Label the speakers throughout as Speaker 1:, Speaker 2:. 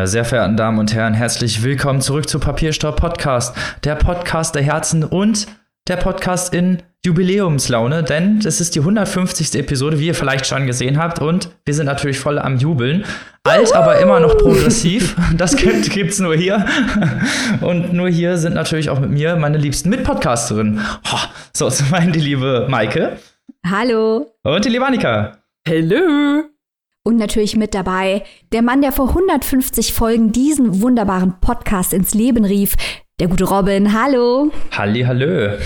Speaker 1: Meine sehr verehrten Damen und Herren, herzlich willkommen zurück zu Papierstaub Podcast, der Podcast der Herzen und der Podcast in Jubiläumslaune, denn es ist die 150. Episode, wie ihr vielleicht schon gesehen habt, und wir sind natürlich voll am Jubeln. Alt, aber immer noch progressiv. Das gibt, gibt's nur hier. Und nur hier sind natürlich auch mit mir meine liebsten Mitpodcasterinnen. So, zum einen die liebe Maike.
Speaker 2: Hallo.
Speaker 1: Und die liebe Annika.
Speaker 3: Hallo.
Speaker 2: Und natürlich mit dabei der Mann, der vor 150 Folgen diesen wunderbaren Podcast ins Leben rief, der gute Robin. Hallo.
Speaker 1: Halli, hallö.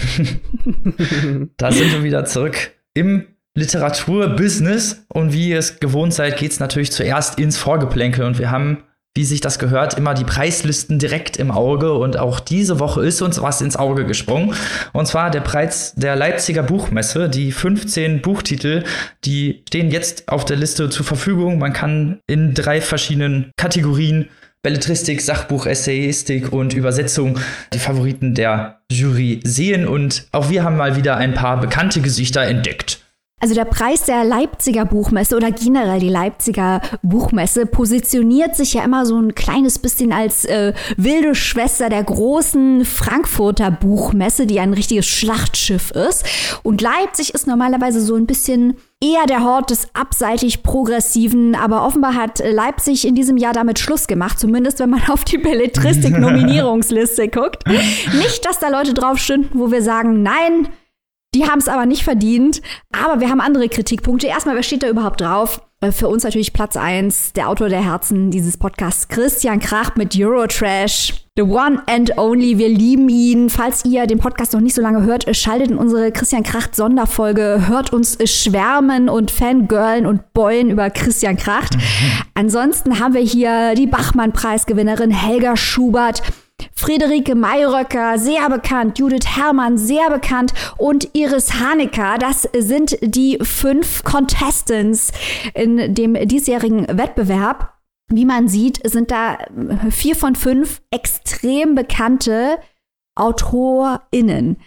Speaker 1: da sind wir wieder zurück im Literaturbusiness. Und wie ihr es gewohnt seid, geht es natürlich zuerst ins Vorgeplänkel. Und wir haben wie sich das gehört, immer die Preislisten direkt im Auge. Und auch diese Woche ist uns was ins Auge gesprungen. Und zwar der Preis der Leipziger Buchmesse. Die 15 Buchtitel, die stehen jetzt auf der Liste zur Verfügung. Man kann in drei verschiedenen Kategorien Belletristik, Sachbuch, Essayistik und Übersetzung die Favoriten der Jury sehen. Und auch wir haben mal wieder ein paar bekannte Gesichter entdeckt.
Speaker 2: Also der Preis der Leipziger Buchmesse oder generell die Leipziger Buchmesse positioniert sich ja immer so ein kleines bisschen als äh, wilde Schwester der großen Frankfurter Buchmesse, die ein richtiges Schlachtschiff ist. Und Leipzig ist normalerweise so ein bisschen eher der Hort des abseitig Progressiven, aber offenbar hat Leipzig in diesem Jahr damit Schluss gemacht, zumindest wenn man auf die Belletristik-Nominierungsliste guckt. Nicht, dass da Leute drauf stünden, wo wir sagen, nein, die haben es aber nicht verdient. Aber wir haben andere Kritikpunkte. Erstmal, wer steht da überhaupt drauf? Äh, für uns natürlich Platz 1, der Autor der Herzen dieses Podcasts, Christian Krach mit Eurotrash. The one and only, wir lieben ihn. Falls ihr den Podcast noch nicht so lange hört, schaltet in unsere Christian Kracht Sonderfolge, hört uns schwärmen und fangirlen und beulen über Christian Kracht. Ansonsten haben wir hier die Bachmann-Preisgewinnerin Helga Schubert, Friederike Mayröcker, sehr bekannt, Judith Herrmann, sehr bekannt und Iris Hanecker. Das sind die fünf Contestants in dem diesjährigen Wettbewerb. Wie man sieht, sind da vier von fünf extrem bekannte AutorInnen.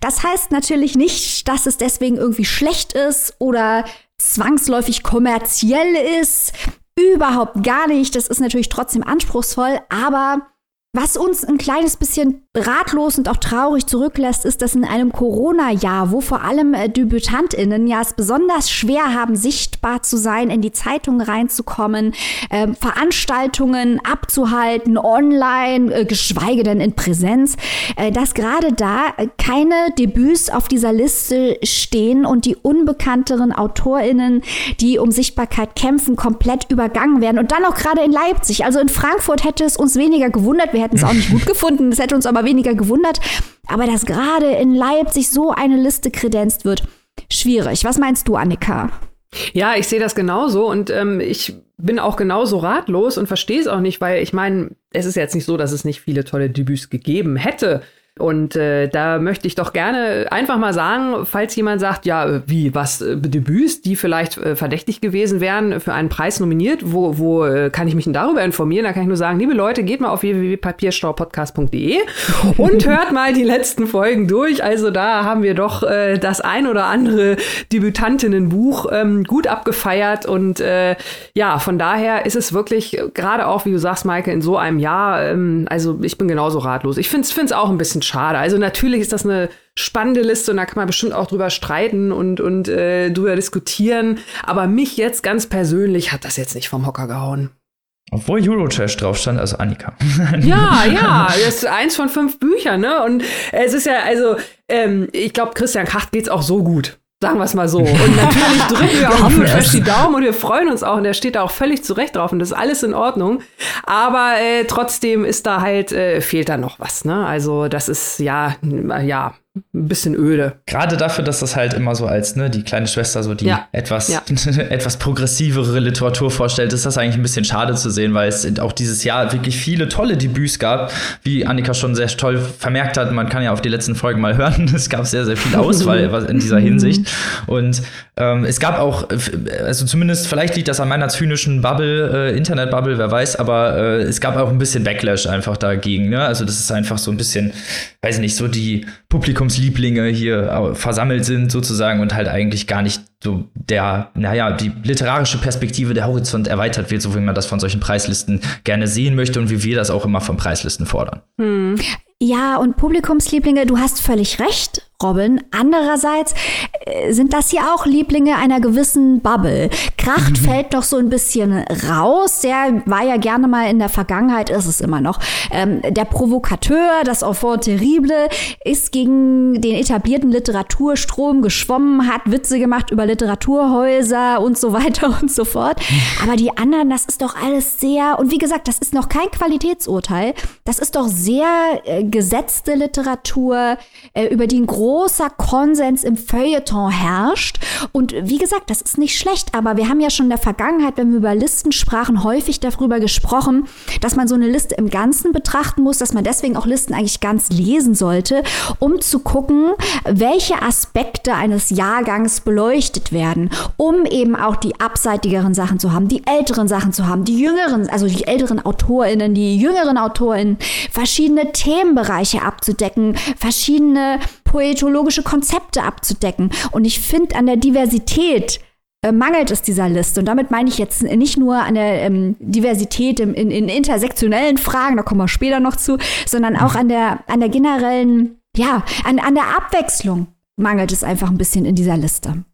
Speaker 2: Das heißt natürlich nicht, dass es deswegen irgendwie schlecht ist oder zwangsläufig kommerziell ist. Überhaupt gar nicht. Das ist natürlich trotzdem anspruchsvoll, aber was uns ein kleines bisschen ratlos und auch traurig zurücklässt, ist, dass in einem Corona-Jahr, wo vor allem äh, DebütantInnen ja es besonders schwer haben, sichtbar zu sein, in die Zeitungen reinzukommen, äh, Veranstaltungen abzuhalten, online, äh, geschweige denn in Präsenz, äh, dass gerade da keine Debüts auf dieser Liste stehen und die unbekannteren AutorInnen, die um Sichtbarkeit kämpfen, komplett übergangen werden. Und dann auch gerade in Leipzig. Also in Frankfurt hätte es uns weniger gewundert. Wir hätten es auch nicht gut gefunden. Es hätte uns aber weniger gewundert. Aber dass gerade in Leipzig so eine Liste kredenzt wird, schwierig. Was meinst du, Annika?
Speaker 3: Ja, ich sehe das genauso und ähm, ich bin auch genauso ratlos und verstehe es auch nicht, weil ich meine, es ist jetzt nicht so, dass es nicht viele tolle Debüts gegeben hätte. Und äh, da möchte ich doch gerne einfach mal sagen, falls jemand sagt, ja, wie, was, äh, Debüts, die vielleicht äh, verdächtig gewesen wären, für einen Preis nominiert, wo, wo äh, kann ich mich denn darüber informieren? Da kann ich nur sagen, liebe Leute, geht mal auf www.papierstaupodcast.de und hört mal die letzten Folgen durch. Also da haben wir doch äh, das ein oder andere Debütantinnenbuch ähm, gut abgefeiert und äh, ja, von daher ist es wirklich, gerade auch, wie du sagst, Maike, in so einem Jahr, ähm, also ich bin genauso ratlos. Ich finde es auch ein bisschen bisschen schade. Also natürlich ist das eine spannende Liste und da kann man bestimmt auch drüber streiten und, und äh, drüber diskutieren. Aber mich jetzt ganz persönlich hat das jetzt nicht vom Hocker gehauen.
Speaker 1: Obwohl Eurotrash drauf stand, also Annika.
Speaker 3: Ja, ja, das ist eins von fünf Büchern, ne? Und es ist ja, also, ähm, ich glaube, Christian Kracht geht's auch so gut. Sagen wir es mal so. Und natürlich drücken wir auch Eurotrash die Daumen und wir freuen uns auch. Und der steht da auch völlig zurecht drauf und das ist alles in Ordnung. Aber äh, trotzdem ist da halt, äh, fehlt da noch was. Ne? Also das ist ja, ja, ein bisschen öde.
Speaker 1: Gerade dafür, dass das halt immer so als ne, die kleine Schwester so die ja. etwas, ja. etwas progressivere Literatur vorstellt, ist das eigentlich ein bisschen schade zu sehen, weil es auch dieses Jahr wirklich viele tolle Debüts gab, wie Annika schon sehr toll vermerkt hat. Man kann ja auf die letzten Folgen mal hören. Es gab sehr, sehr viel Auswahl in dieser Hinsicht. Und ähm, es gab auch, also zumindest, vielleicht liegt das an meiner zynischen Bubble, äh, Internet-Bubble, wer weiß, aber äh, es gab auch ein bisschen Backlash einfach dagegen. Ne? Also das ist einfach so ein bisschen, weiß ich nicht, so die Publikum Publikumslieblinge hier äh, versammelt sind sozusagen und halt eigentlich gar nicht so der, naja, die literarische Perspektive, der Horizont erweitert wird, so wie man das von solchen Preislisten gerne sehen möchte und wie wir das auch immer von Preislisten fordern.
Speaker 2: Hm. Ja, und Publikumslieblinge, du hast völlig recht. Robin. Andererseits äh, sind das hier auch Lieblinge einer gewissen Bubble. Kracht fällt doch so ein bisschen raus. Der war ja gerne mal in der Vergangenheit, ist es immer noch. Ähm, der Provokateur, das Enfant terrible, ist gegen den etablierten Literaturstrom geschwommen, hat Witze gemacht über Literaturhäuser und so weiter und so fort. Aber die anderen, das ist doch alles sehr, und wie gesagt, das ist noch kein Qualitätsurteil. Das ist doch sehr äh, gesetzte Literatur, äh, über die ein großer Konsens im Feuilleton herrscht. Und wie gesagt, das ist nicht schlecht, aber wir haben ja schon in der Vergangenheit, wenn wir über Listen sprachen, häufig darüber gesprochen, dass man so eine Liste im Ganzen betrachten muss, dass man deswegen auch Listen eigentlich ganz lesen sollte, um zu gucken, welche Aspekte eines Jahrgangs beleuchtet werden, um eben auch die abseitigeren Sachen zu haben, die älteren Sachen zu haben, die jüngeren, also die älteren AutorInnen, die jüngeren AutorInnen, verschiedene Themenbereiche abzudecken, verschiedene poetologische Konzepte abzudecken. Und ich finde, an der Diversität äh, mangelt es dieser Liste. Und damit meine ich jetzt nicht nur an der ähm, Diversität im, in, in intersektionellen Fragen, da kommen wir später noch zu, sondern auch an der, an der generellen, ja, an, an der Abwechslung mangelt es einfach ein bisschen in dieser Liste.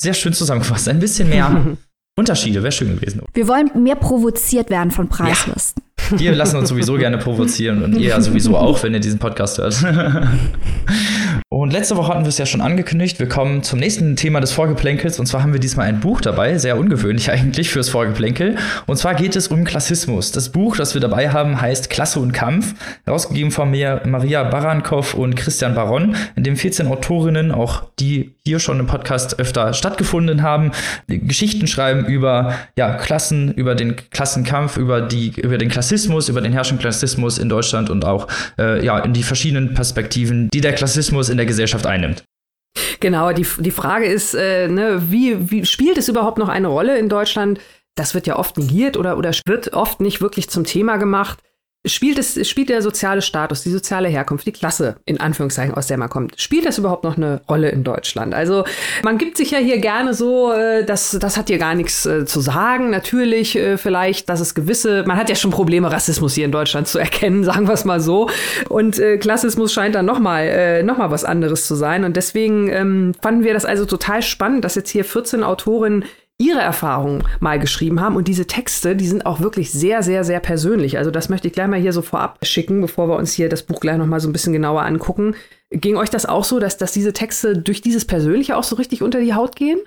Speaker 1: Sehr schön zusammengefasst. Ein bisschen mehr Unterschiede wäre schön gewesen.
Speaker 2: Wir wollen mehr provoziert werden von Preislisten.
Speaker 1: Ja. Wir lassen uns sowieso gerne provozieren und ihr ja sowieso auch, wenn ihr diesen Podcast hört. Und letzte Woche hatten wir es ja schon angekündigt. Wir kommen zum nächsten Thema des Vorgeplänkels. Und zwar haben wir diesmal ein Buch dabei, sehr ungewöhnlich eigentlich fürs Vorgeplänkel. Und zwar geht es um Klassismus. Das Buch, das wir dabei haben, heißt Klasse und Kampf, herausgegeben von mir Maria Barankow und Christian Baron, in dem 14 Autorinnen, auch die hier schon im Podcast öfter stattgefunden haben, Geschichten schreiben über ja, Klassen, über den Klassenkampf, über, die, über den Klassismus, über den herrschenden Klassismus in Deutschland und auch äh, ja, in die verschiedenen Perspektiven, die der Klassismus in der Gesellschaft einnimmt.
Speaker 3: Genau, die, die Frage ist, äh, ne, wie, wie spielt es überhaupt noch eine Rolle in Deutschland? Das wird ja oft negiert oder, oder wird oft nicht wirklich zum Thema gemacht spielt es, spielt der soziale Status, die soziale Herkunft, die Klasse, in Anführungszeichen, aus der man kommt, spielt das überhaupt noch eine Rolle in Deutschland? Also, man gibt sich ja hier gerne so, äh, das, das hat hier gar nichts äh, zu sagen. Natürlich, äh, vielleicht, dass es gewisse, man hat ja schon Probleme, Rassismus hier in Deutschland zu erkennen, sagen wir es mal so. Und äh, Klassismus scheint dann nochmal äh, noch mal was anderes zu sein. Und deswegen ähm, fanden wir das also total spannend, dass jetzt hier 14 Autorinnen ihre Erfahrungen mal geschrieben haben. Und diese Texte, die sind auch wirklich sehr, sehr, sehr persönlich. Also das möchte ich gleich mal hier so vorab schicken, bevor wir uns hier das Buch gleich noch mal so ein bisschen genauer angucken. Ging euch das auch so, dass, dass diese Texte durch dieses Persönliche auch so richtig unter die Haut gehen?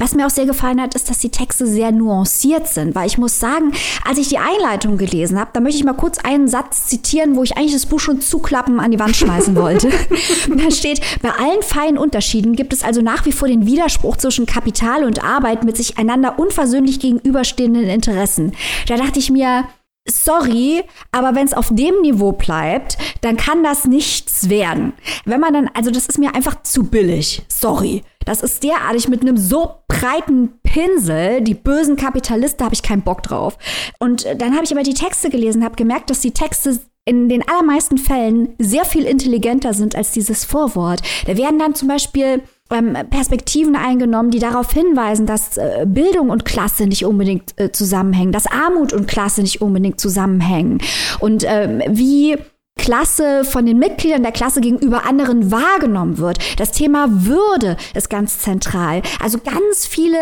Speaker 2: Was mir auch sehr gefallen hat, ist, dass die Texte sehr nuanciert sind, weil ich muss sagen, als ich die Einleitung gelesen habe, da möchte ich mal kurz einen Satz zitieren, wo ich eigentlich das Buch schon zuklappen an die Wand schmeißen wollte. da steht, bei allen feinen Unterschieden gibt es also nach wie vor den Widerspruch zwischen Kapital und Arbeit mit sich einander unversöhnlich gegenüberstehenden Interessen. Da dachte ich mir, sorry, aber wenn es auf dem Niveau bleibt, dann kann das nichts werden. Wenn man dann, also das ist mir einfach zu billig. Sorry. Das ist derartig mit einem so breiten Pinsel. Die bösen Kapitalisten habe ich keinen Bock drauf. Und dann habe ich aber die Texte gelesen, habe gemerkt, dass die Texte in den allermeisten Fällen sehr viel intelligenter sind als dieses Vorwort. Da werden dann zum Beispiel ähm, Perspektiven eingenommen, die darauf hinweisen, dass äh, Bildung und Klasse nicht unbedingt äh, zusammenhängen, dass Armut und Klasse nicht unbedingt zusammenhängen und ähm, wie Klasse von den Mitgliedern der Klasse gegenüber anderen wahrgenommen wird. Das Thema Würde ist ganz zentral. Also ganz viele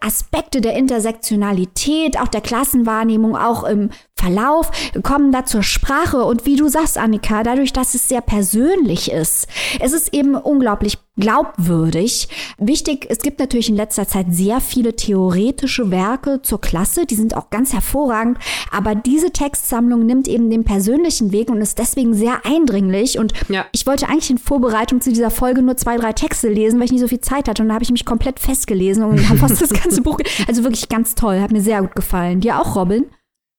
Speaker 2: Aspekte der Intersektionalität, auch der Klassenwahrnehmung, auch im Verlauf kommen da zur Sprache. Und wie du sagst, Annika, dadurch, dass es sehr persönlich ist, es ist eben unglaublich glaubwürdig. Wichtig, es gibt natürlich in letzter Zeit sehr viele theoretische Werke zur Klasse, die sind auch ganz hervorragend, aber diese Textsammlung nimmt eben den persönlichen Weg und ist deswegen sehr eindringlich. Und ja. ich wollte eigentlich in Vorbereitung zu dieser Folge nur zwei, drei Texte lesen, weil ich nicht so viel Zeit hatte. Und da habe ich mich komplett festgelesen und habe fast das ganze Buch. Also wirklich ganz toll, hat mir sehr gut gefallen. Dir auch, Robin?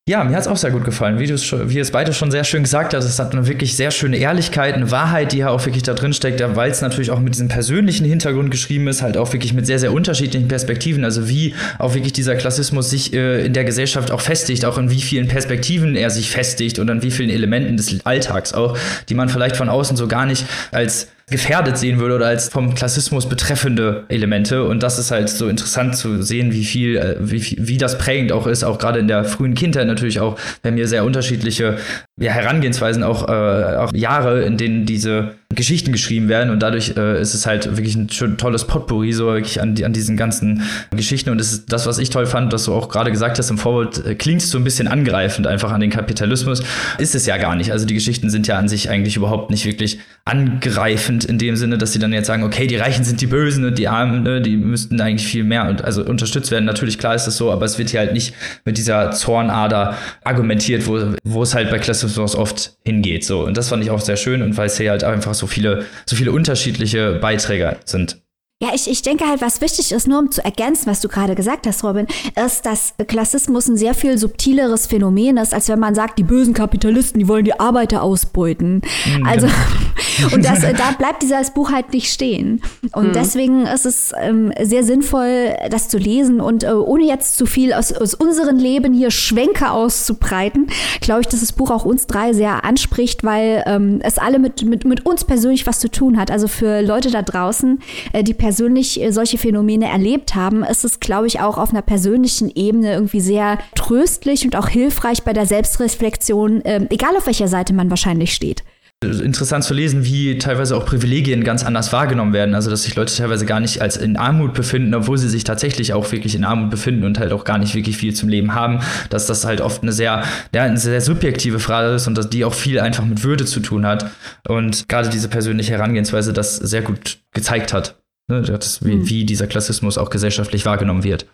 Speaker 1: Ja, mir hat es auch sehr gut gefallen, wie, wie es beide schon sehr schön gesagt hast. Es hat eine wirklich sehr schöne Ehrlichkeit, eine Wahrheit, die ja auch wirklich da drin steckt, weil es natürlich auch mit diesem persönlichen Hintergrund geschrieben ist, halt auch wirklich mit sehr, sehr unterschiedlichen Perspektiven. Also wie auch wirklich dieser Klassismus sich äh, in der Gesellschaft auch festigt, auch in wie vielen Perspektiven er sich festigt und an wie vielen Elementen des Alltags auch, die man vielleicht von außen so gar nicht als gefährdet sehen würde oder als vom Klassismus betreffende Elemente. Und das ist halt so interessant zu sehen, wie viel, äh, wie, wie das prägend auch ist, auch gerade in der frühen Kindheit natürlich auch, wenn wir sehr unterschiedliche ja, Herangehensweisen, auch, äh, auch Jahre, in denen diese Geschichten geschrieben werden und dadurch äh, ist es halt wirklich ein schön tolles Potpourri so wirklich an, an diesen ganzen Geschichten und das ist das, was ich toll fand, dass du auch gerade gesagt hast im Vorwort, äh, klingt so ein bisschen angreifend einfach an den Kapitalismus, ist es ja gar nicht. Also die Geschichten sind ja an sich eigentlich überhaupt nicht wirklich angreifend in dem Sinne, dass sie dann jetzt sagen, okay, die Reichen sind die Bösen und die Armen, ne, die müssten eigentlich viel mehr und also unterstützt werden. Natürlich klar ist das so, aber es wird hier halt nicht mit dieser Zornader argumentiert, wo, wo es halt bei Klassismus oft hingeht. So und das fand ich auch sehr schön und weil es hier halt einfach so so viele, so viele unterschiedliche Beiträge sind.
Speaker 2: Ja, ich, ich denke halt, was wichtig ist, nur um zu ergänzen, was du gerade gesagt hast, Robin, ist, dass Klassismus ein sehr viel subtileres Phänomen ist, als wenn man sagt, die bösen Kapitalisten, die wollen die Arbeiter ausbeuten. Mhm, also, genau. und das, da bleibt dieses Buch halt nicht stehen. Und mhm. deswegen ist es ähm, sehr sinnvoll, das zu lesen und äh, ohne jetzt zu viel aus, aus unserem Leben hier Schwenke auszubreiten, glaube ich, dass das Buch auch uns drei sehr anspricht, weil ähm, es alle mit, mit, mit uns persönlich was zu tun hat. Also für Leute da draußen, äh, die persönlich persönlich äh, solche Phänomene erlebt haben, ist es, glaube ich, auch auf einer persönlichen Ebene irgendwie sehr tröstlich und auch hilfreich bei der Selbstreflexion, äh, egal auf welcher Seite man wahrscheinlich steht
Speaker 1: interessant zu lesen, wie teilweise auch Privilegien ganz anders wahrgenommen werden. Also, dass sich Leute teilweise gar nicht als in Armut befinden, obwohl sie sich tatsächlich auch wirklich in Armut befinden und halt auch gar nicht wirklich viel zum Leben haben. Dass das halt oft eine sehr, ja, eine sehr subjektive Frage ist und dass die auch viel einfach mit Würde zu tun hat. Und gerade diese persönliche Herangehensweise das sehr gut gezeigt hat. Ne, das, wie, hm. wie dieser Klassismus auch gesellschaftlich wahrgenommen wird.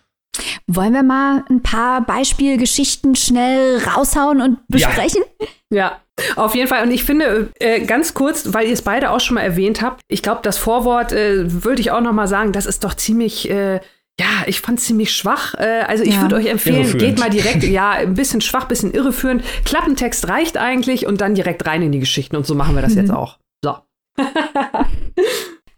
Speaker 2: Wollen wir mal ein paar Beispielgeschichten schnell raushauen und besprechen?
Speaker 3: Ja. ja. Auf jeden Fall. Und ich finde, äh, ganz kurz, weil ihr es beide auch schon mal erwähnt habt, ich glaube, das Vorwort äh, würde ich auch noch mal sagen, das ist doch ziemlich, äh, ja, ich fand es ziemlich schwach. Äh, also ich ja. würde euch empfehlen, geht mal direkt, ja, ein bisschen schwach, ein bisschen irreführend. Klappentext reicht eigentlich und dann direkt rein in die Geschichten. Und so machen wir das mhm. jetzt auch. So.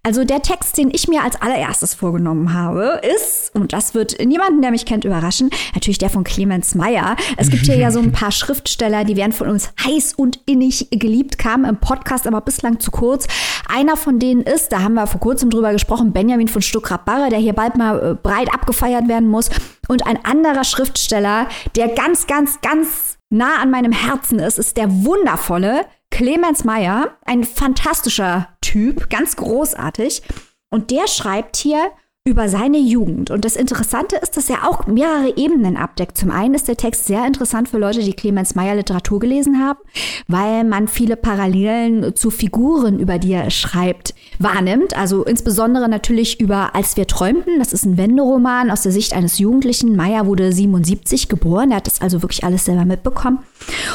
Speaker 2: Also der Text, den ich mir als allererstes vorgenommen habe, ist, und das wird niemanden, der mich kennt, überraschen, natürlich der von Clemens Meyer. Es gibt hier ja so ein paar Schriftsteller, die werden von uns heiß und innig geliebt, kamen im Podcast aber bislang zu kurz. Einer von denen ist, da haben wir vor kurzem drüber gesprochen, Benjamin von Stuckrad-Barre, der hier bald mal äh, breit abgefeiert werden muss. Und ein anderer Schriftsteller, der ganz, ganz, ganz nah an meinem Herzen ist, ist der wundervolle Clemens Meyer, ein fantastischer Typ, ganz großartig. Und der schreibt hier über seine Jugend. Und das Interessante ist, dass er auch mehrere Ebenen abdeckt. Zum einen ist der Text sehr interessant für Leute, die Clemens Meyer Literatur gelesen haben, weil man viele Parallelen zu Figuren, über die er schreibt, wahrnimmt. Also insbesondere natürlich über Als wir träumten. Das ist ein Wenderoman aus der Sicht eines Jugendlichen. Meyer wurde 77 geboren. Er hat das also wirklich alles selber mitbekommen.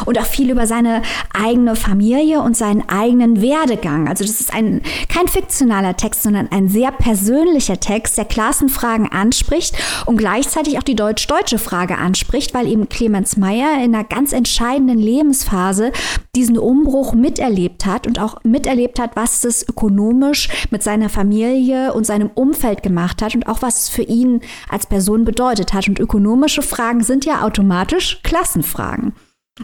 Speaker 2: Und auch viel über seine eigene Familie und seinen eigenen Werdegang. Also das ist ein, kein fiktionaler Text, sondern ein sehr persönlicher Text, der Klassenfragen anspricht und gleichzeitig auch die deutsch-deutsche Frage anspricht, weil eben Clemens Meyer in einer ganz entscheidenden Lebensphase diesen Umbruch miterlebt hat und auch miterlebt hat, was es ökonomisch mit seiner Familie und seinem Umfeld gemacht hat und auch was es für ihn als Person bedeutet hat. Und ökonomische Fragen sind ja automatisch Klassenfragen.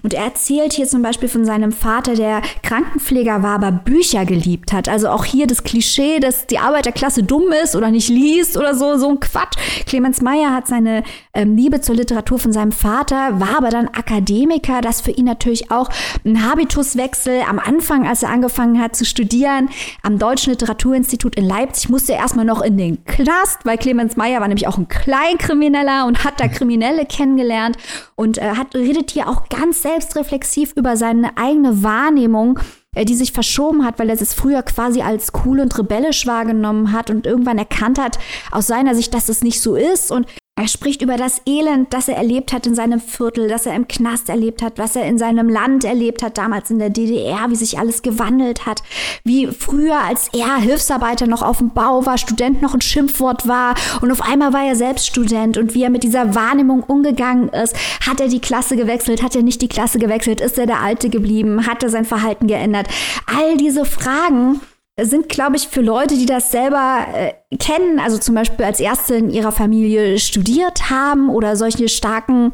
Speaker 2: Und er erzählt hier zum Beispiel von seinem Vater, der Krankenpfleger war, aber Bücher geliebt hat. Also auch hier das Klischee, dass die Arbeiterklasse dumm ist oder nicht liest oder so, so ein Quatsch. Clemens Meyer hat seine ähm, Liebe zur Literatur von seinem Vater, war aber dann Akademiker, das für ihn natürlich auch ein Habituswechsel. Am Anfang, als er angefangen hat zu studieren, am Deutschen Literaturinstitut in Leipzig, musste er erstmal noch in den Knast, weil Clemens Meyer war nämlich auch ein Kleinkrimineller und hat da Kriminelle kennengelernt und äh, hat, redet hier auch ganz selbstreflexiv über seine eigene Wahrnehmung, äh, die sich verschoben hat, weil er es früher quasi als cool und rebellisch wahrgenommen hat und irgendwann erkannt hat aus seiner Sicht, dass es nicht so ist. Und er spricht über das Elend, das er erlebt hat in seinem Viertel, das er im Knast erlebt hat, was er in seinem Land erlebt hat, damals in der DDR, wie sich alles gewandelt hat, wie früher, als er Hilfsarbeiter noch auf dem Bau war, Student noch ein Schimpfwort war und auf einmal war er selbst Student und wie er mit dieser Wahrnehmung umgegangen ist. Hat er die Klasse gewechselt? Hat er nicht die Klasse gewechselt? Ist er der Alte geblieben? Hat er sein Verhalten geändert? All diese Fragen sind, glaube ich, für Leute, die das selber äh, kennen, also zum Beispiel als Erste in ihrer Familie studiert haben oder solche starken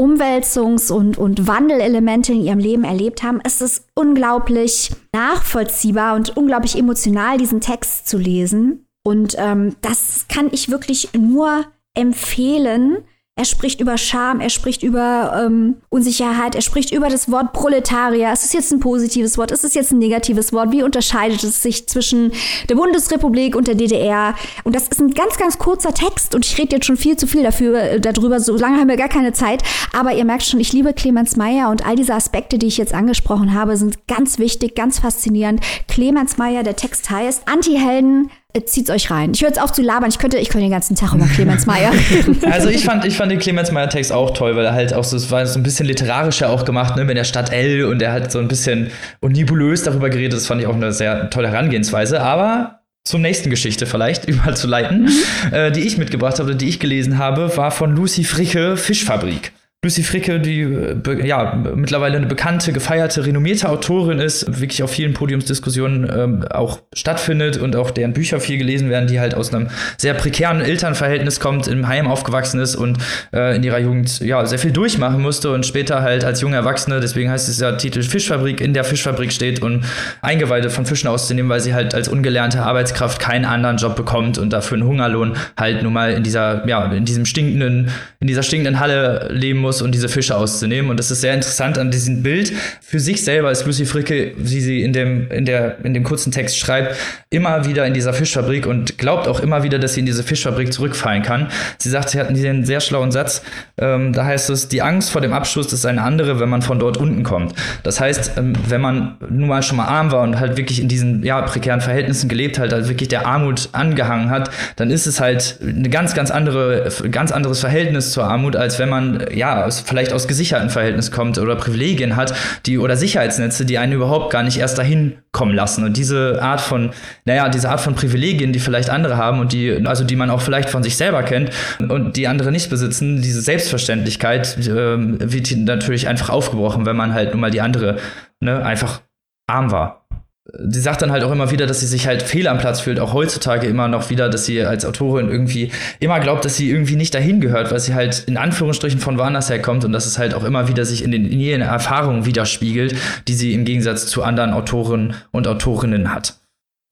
Speaker 2: Umwälzungs- und, und Wandelelemente in ihrem Leben erlebt haben, ist es unglaublich nachvollziehbar und unglaublich emotional, diesen Text zu lesen. Und ähm, das kann ich wirklich nur empfehlen. Er spricht über Scham, er spricht über ähm, Unsicherheit, er spricht über das Wort Proletarier. Ist es jetzt ein positives Wort? Ist es jetzt ein negatives Wort? Wie unterscheidet es sich zwischen der Bundesrepublik und der DDR? Und das ist ein ganz, ganz kurzer Text und ich rede jetzt schon viel zu viel dafür, äh, darüber. So lange haben wir gar keine Zeit. Aber ihr merkt schon, ich liebe Clemens Meyer und all diese Aspekte, die ich jetzt angesprochen habe, sind ganz wichtig, ganz faszinierend. Clemens Meyer, der Text heißt Anti-Helden zieht's euch rein. Ich höre jetzt auf zu labern. Ich könnte, ich könnte den ganzen Tag über Clemens Meyer reden.
Speaker 1: Also ich fand, ich fand den Clemens Meyer Text auch toll, weil er halt auch so, es war so ein bisschen literarischer auch gemacht, ne, mit der Stadt L und er hat so ein bisschen und nebulös darüber geredet. Das fand ich auch eine sehr tolle Herangehensweise. Aber zur nächsten Geschichte vielleicht überzuleiten, mhm. äh, die ich mitgebracht habe, die ich gelesen habe, war von Lucy Fricke Fischfabrik. Lucy Fricke, die ja mittlerweile eine bekannte, gefeierte, renommierte Autorin ist, wirklich auf vielen Podiumsdiskussionen ähm, auch stattfindet und auch deren Bücher viel gelesen werden, die halt aus einem sehr prekären Elternverhältnis kommt, im Heim aufgewachsen ist und äh, in ihrer Jugend ja sehr viel durchmachen musste und später halt als junge Erwachsene, deswegen heißt es ja Titel Fischfabrik, in der Fischfabrik steht und Eingeweide von Fischen auszunehmen, weil sie halt als ungelernte Arbeitskraft keinen anderen Job bekommt und dafür einen Hungerlohn halt nun mal in dieser ja in diesem stinkenden in dieser stinkenden Halle leben muss muss, um diese Fische auszunehmen. Und das ist sehr interessant an diesem Bild. Für sich selber ist Lucy Fricke, wie sie in dem, in der, in dem kurzen Text schreibt, immer wieder in dieser Fischfabrik und glaubt auch immer wieder, dass sie in diese Fischfabrik zurückfallen kann. Sie sagt, sie hat einen sehr schlauen Satz. Ähm, da heißt es, die Angst vor dem Abschluss ist eine andere, wenn man von dort unten kommt. Das heißt, ähm, wenn man nun mal schon mal arm war und halt wirklich in diesen ja, prekären Verhältnissen gelebt hat, halt wirklich der Armut angehangen hat, dann ist es halt eine ganz, ganz andere, ganz anderes Verhältnis zur Armut, als wenn man ja aus, vielleicht aus gesicherten Verhältnis kommt oder Privilegien hat, die oder Sicherheitsnetze, die einen überhaupt gar nicht erst dahin kommen lassen. Und diese Art von, naja, diese Art von Privilegien, die vielleicht andere haben und die, also die man auch vielleicht von sich selber kennt und die andere nicht besitzen, diese Selbstverständlichkeit äh, wird natürlich einfach aufgebrochen, wenn man halt nun mal die andere ne, einfach arm war sie sagt dann halt auch immer wieder, dass sie sich halt fehl am Platz fühlt, auch heutzutage immer noch wieder, dass sie als Autorin irgendwie immer glaubt, dass sie irgendwie nicht dahin gehört, weil sie halt in Anführungsstrichen von woanders herkommt und dass es halt auch immer wieder sich in, den, in ihren Erfahrungen widerspiegelt, die sie im Gegensatz zu anderen Autoren und Autorinnen hat.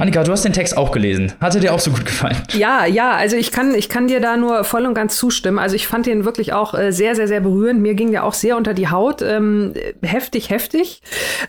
Speaker 1: Annika, du hast den Text auch gelesen. Hat er dir auch so gut gefallen?
Speaker 3: Ja, ja, also ich kann, ich kann dir da nur voll und ganz zustimmen. Also ich fand den wirklich auch äh, sehr, sehr, sehr berührend. Mir ging der auch sehr unter die Haut. Ähm, heftig, heftig.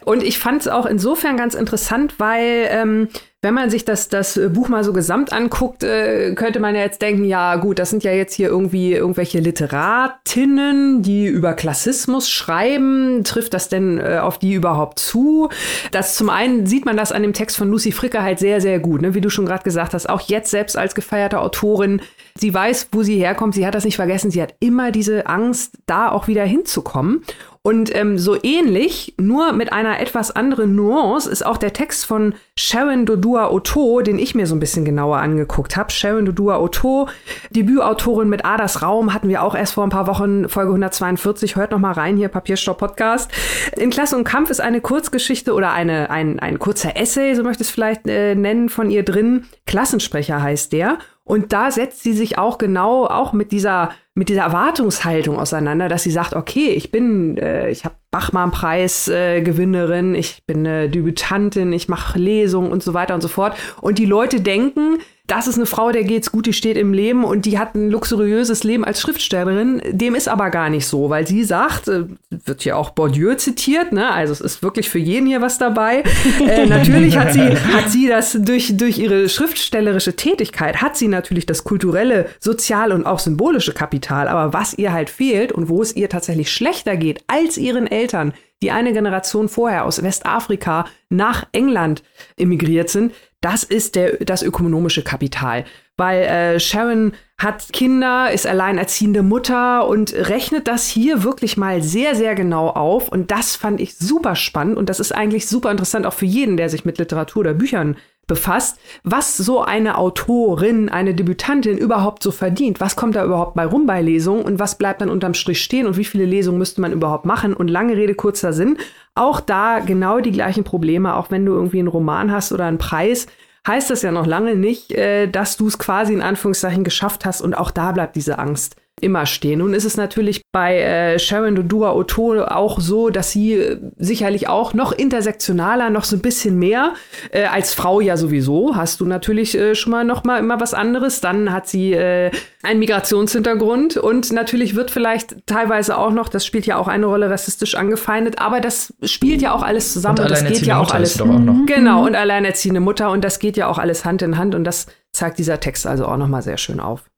Speaker 3: Und ich fand es auch insofern ganz interessant, weil ähm, wenn man sich das, das Buch mal so gesamt anguckt, äh, könnte man ja jetzt denken, ja gut, das sind ja jetzt hier irgendwie irgendwelche Literatinnen, die über Klassismus schreiben. Trifft das denn äh, auf die überhaupt zu? Das zum einen sieht man das an dem Text von Lucy Fricker halt sehr, sehr gut, ne? wie du schon gerade gesagt hast. Auch jetzt selbst als gefeierte Autorin, sie weiß, wo sie herkommt, sie hat das nicht vergessen, sie hat immer diese Angst, da auch wieder hinzukommen. Und ähm, so ähnlich, nur mit einer etwas anderen Nuance, ist auch der Text von Sharon Dodua Otto, den ich mir so ein bisschen genauer angeguckt habe. Sharon Dodua Otto, Debütautorin mit Adas Raum, hatten wir auch erst vor ein paar Wochen, Folge 142. Hört noch mal rein hier, Papierstopp Podcast. In Klasse und Kampf ist eine Kurzgeschichte oder eine, ein, ein kurzer Essay, so möchte ich es vielleicht äh, nennen, von ihr drin. Klassensprecher heißt der. Und da setzt sie sich auch genau auch mit dieser mit dieser Erwartungshaltung auseinander, dass sie sagt, okay, ich bin, äh, ich habe Bachmann-Preis äh, ich bin eine Debütantin, ich mache Lesungen und so weiter und so fort. Und die Leute denken, das ist eine Frau, der geht's gut, die steht im Leben und die hat ein luxuriöses Leben als Schriftstellerin. Dem ist aber gar nicht so, weil sie sagt, äh, wird hier auch Bourdieu zitiert, ne? Also es ist wirklich für jeden hier was dabei. äh, natürlich hat sie, hat sie das durch, durch ihre schriftstellerische Tätigkeit, hat sie natürlich das kulturelle, soziale und auch symbolische Kapital. Aber was ihr halt fehlt und wo es ihr tatsächlich schlechter geht als ihren Eltern, die eine Generation vorher aus Westafrika nach England emigriert sind, das ist der, das ökonomische Kapital. Weil äh, Sharon hat Kinder, ist alleinerziehende Mutter und rechnet das hier wirklich mal sehr, sehr genau auf. Und das fand ich super spannend und das ist eigentlich super interessant auch für jeden, der sich mit Literatur oder Büchern befasst, was so eine Autorin, eine Debütantin überhaupt so verdient. Was kommt da überhaupt bei rum bei Lesungen und was bleibt dann unterm Strich stehen und wie viele Lesungen müsste man überhaupt machen? Und lange Rede, kurzer Sinn. Auch da genau die gleichen Probleme, auch wenn du irgendwie einen Roman hast oder einen Preis, heißt das ja noch lange nicht, äh, dass du es quasi in Anführungszeichen geschafft hast und auch da bleibt diese Angst immer stehen. Nun ist es natürlich bei äh, Sharon Dodua Otto auch so, dass sie äh, sicherlich auch noch intersektionaler, noch so ein bisschen mehr äh, als Frau ja sowieso. Hast du natürlich äh, schon mal noch mal immer was anderes. Dann hat sie äh, einen Migrationshintergrund und natürlich wird vielleicht teilweise auch noch, das spielt ja auch eine Rolle, rassistisch angefeindet, aber das spielt ja auch alles zusammen und, und das geht ja auch
Speaker 1: Mutter
Speaker 3: alles.
Speaker 1: Auch noch.
Speaker 3: Genau, und alleinerziehende Mutter und das geht ja auch alles Hand in Hand und das zeigt dieser Text also auch noch mal sehr schön auf.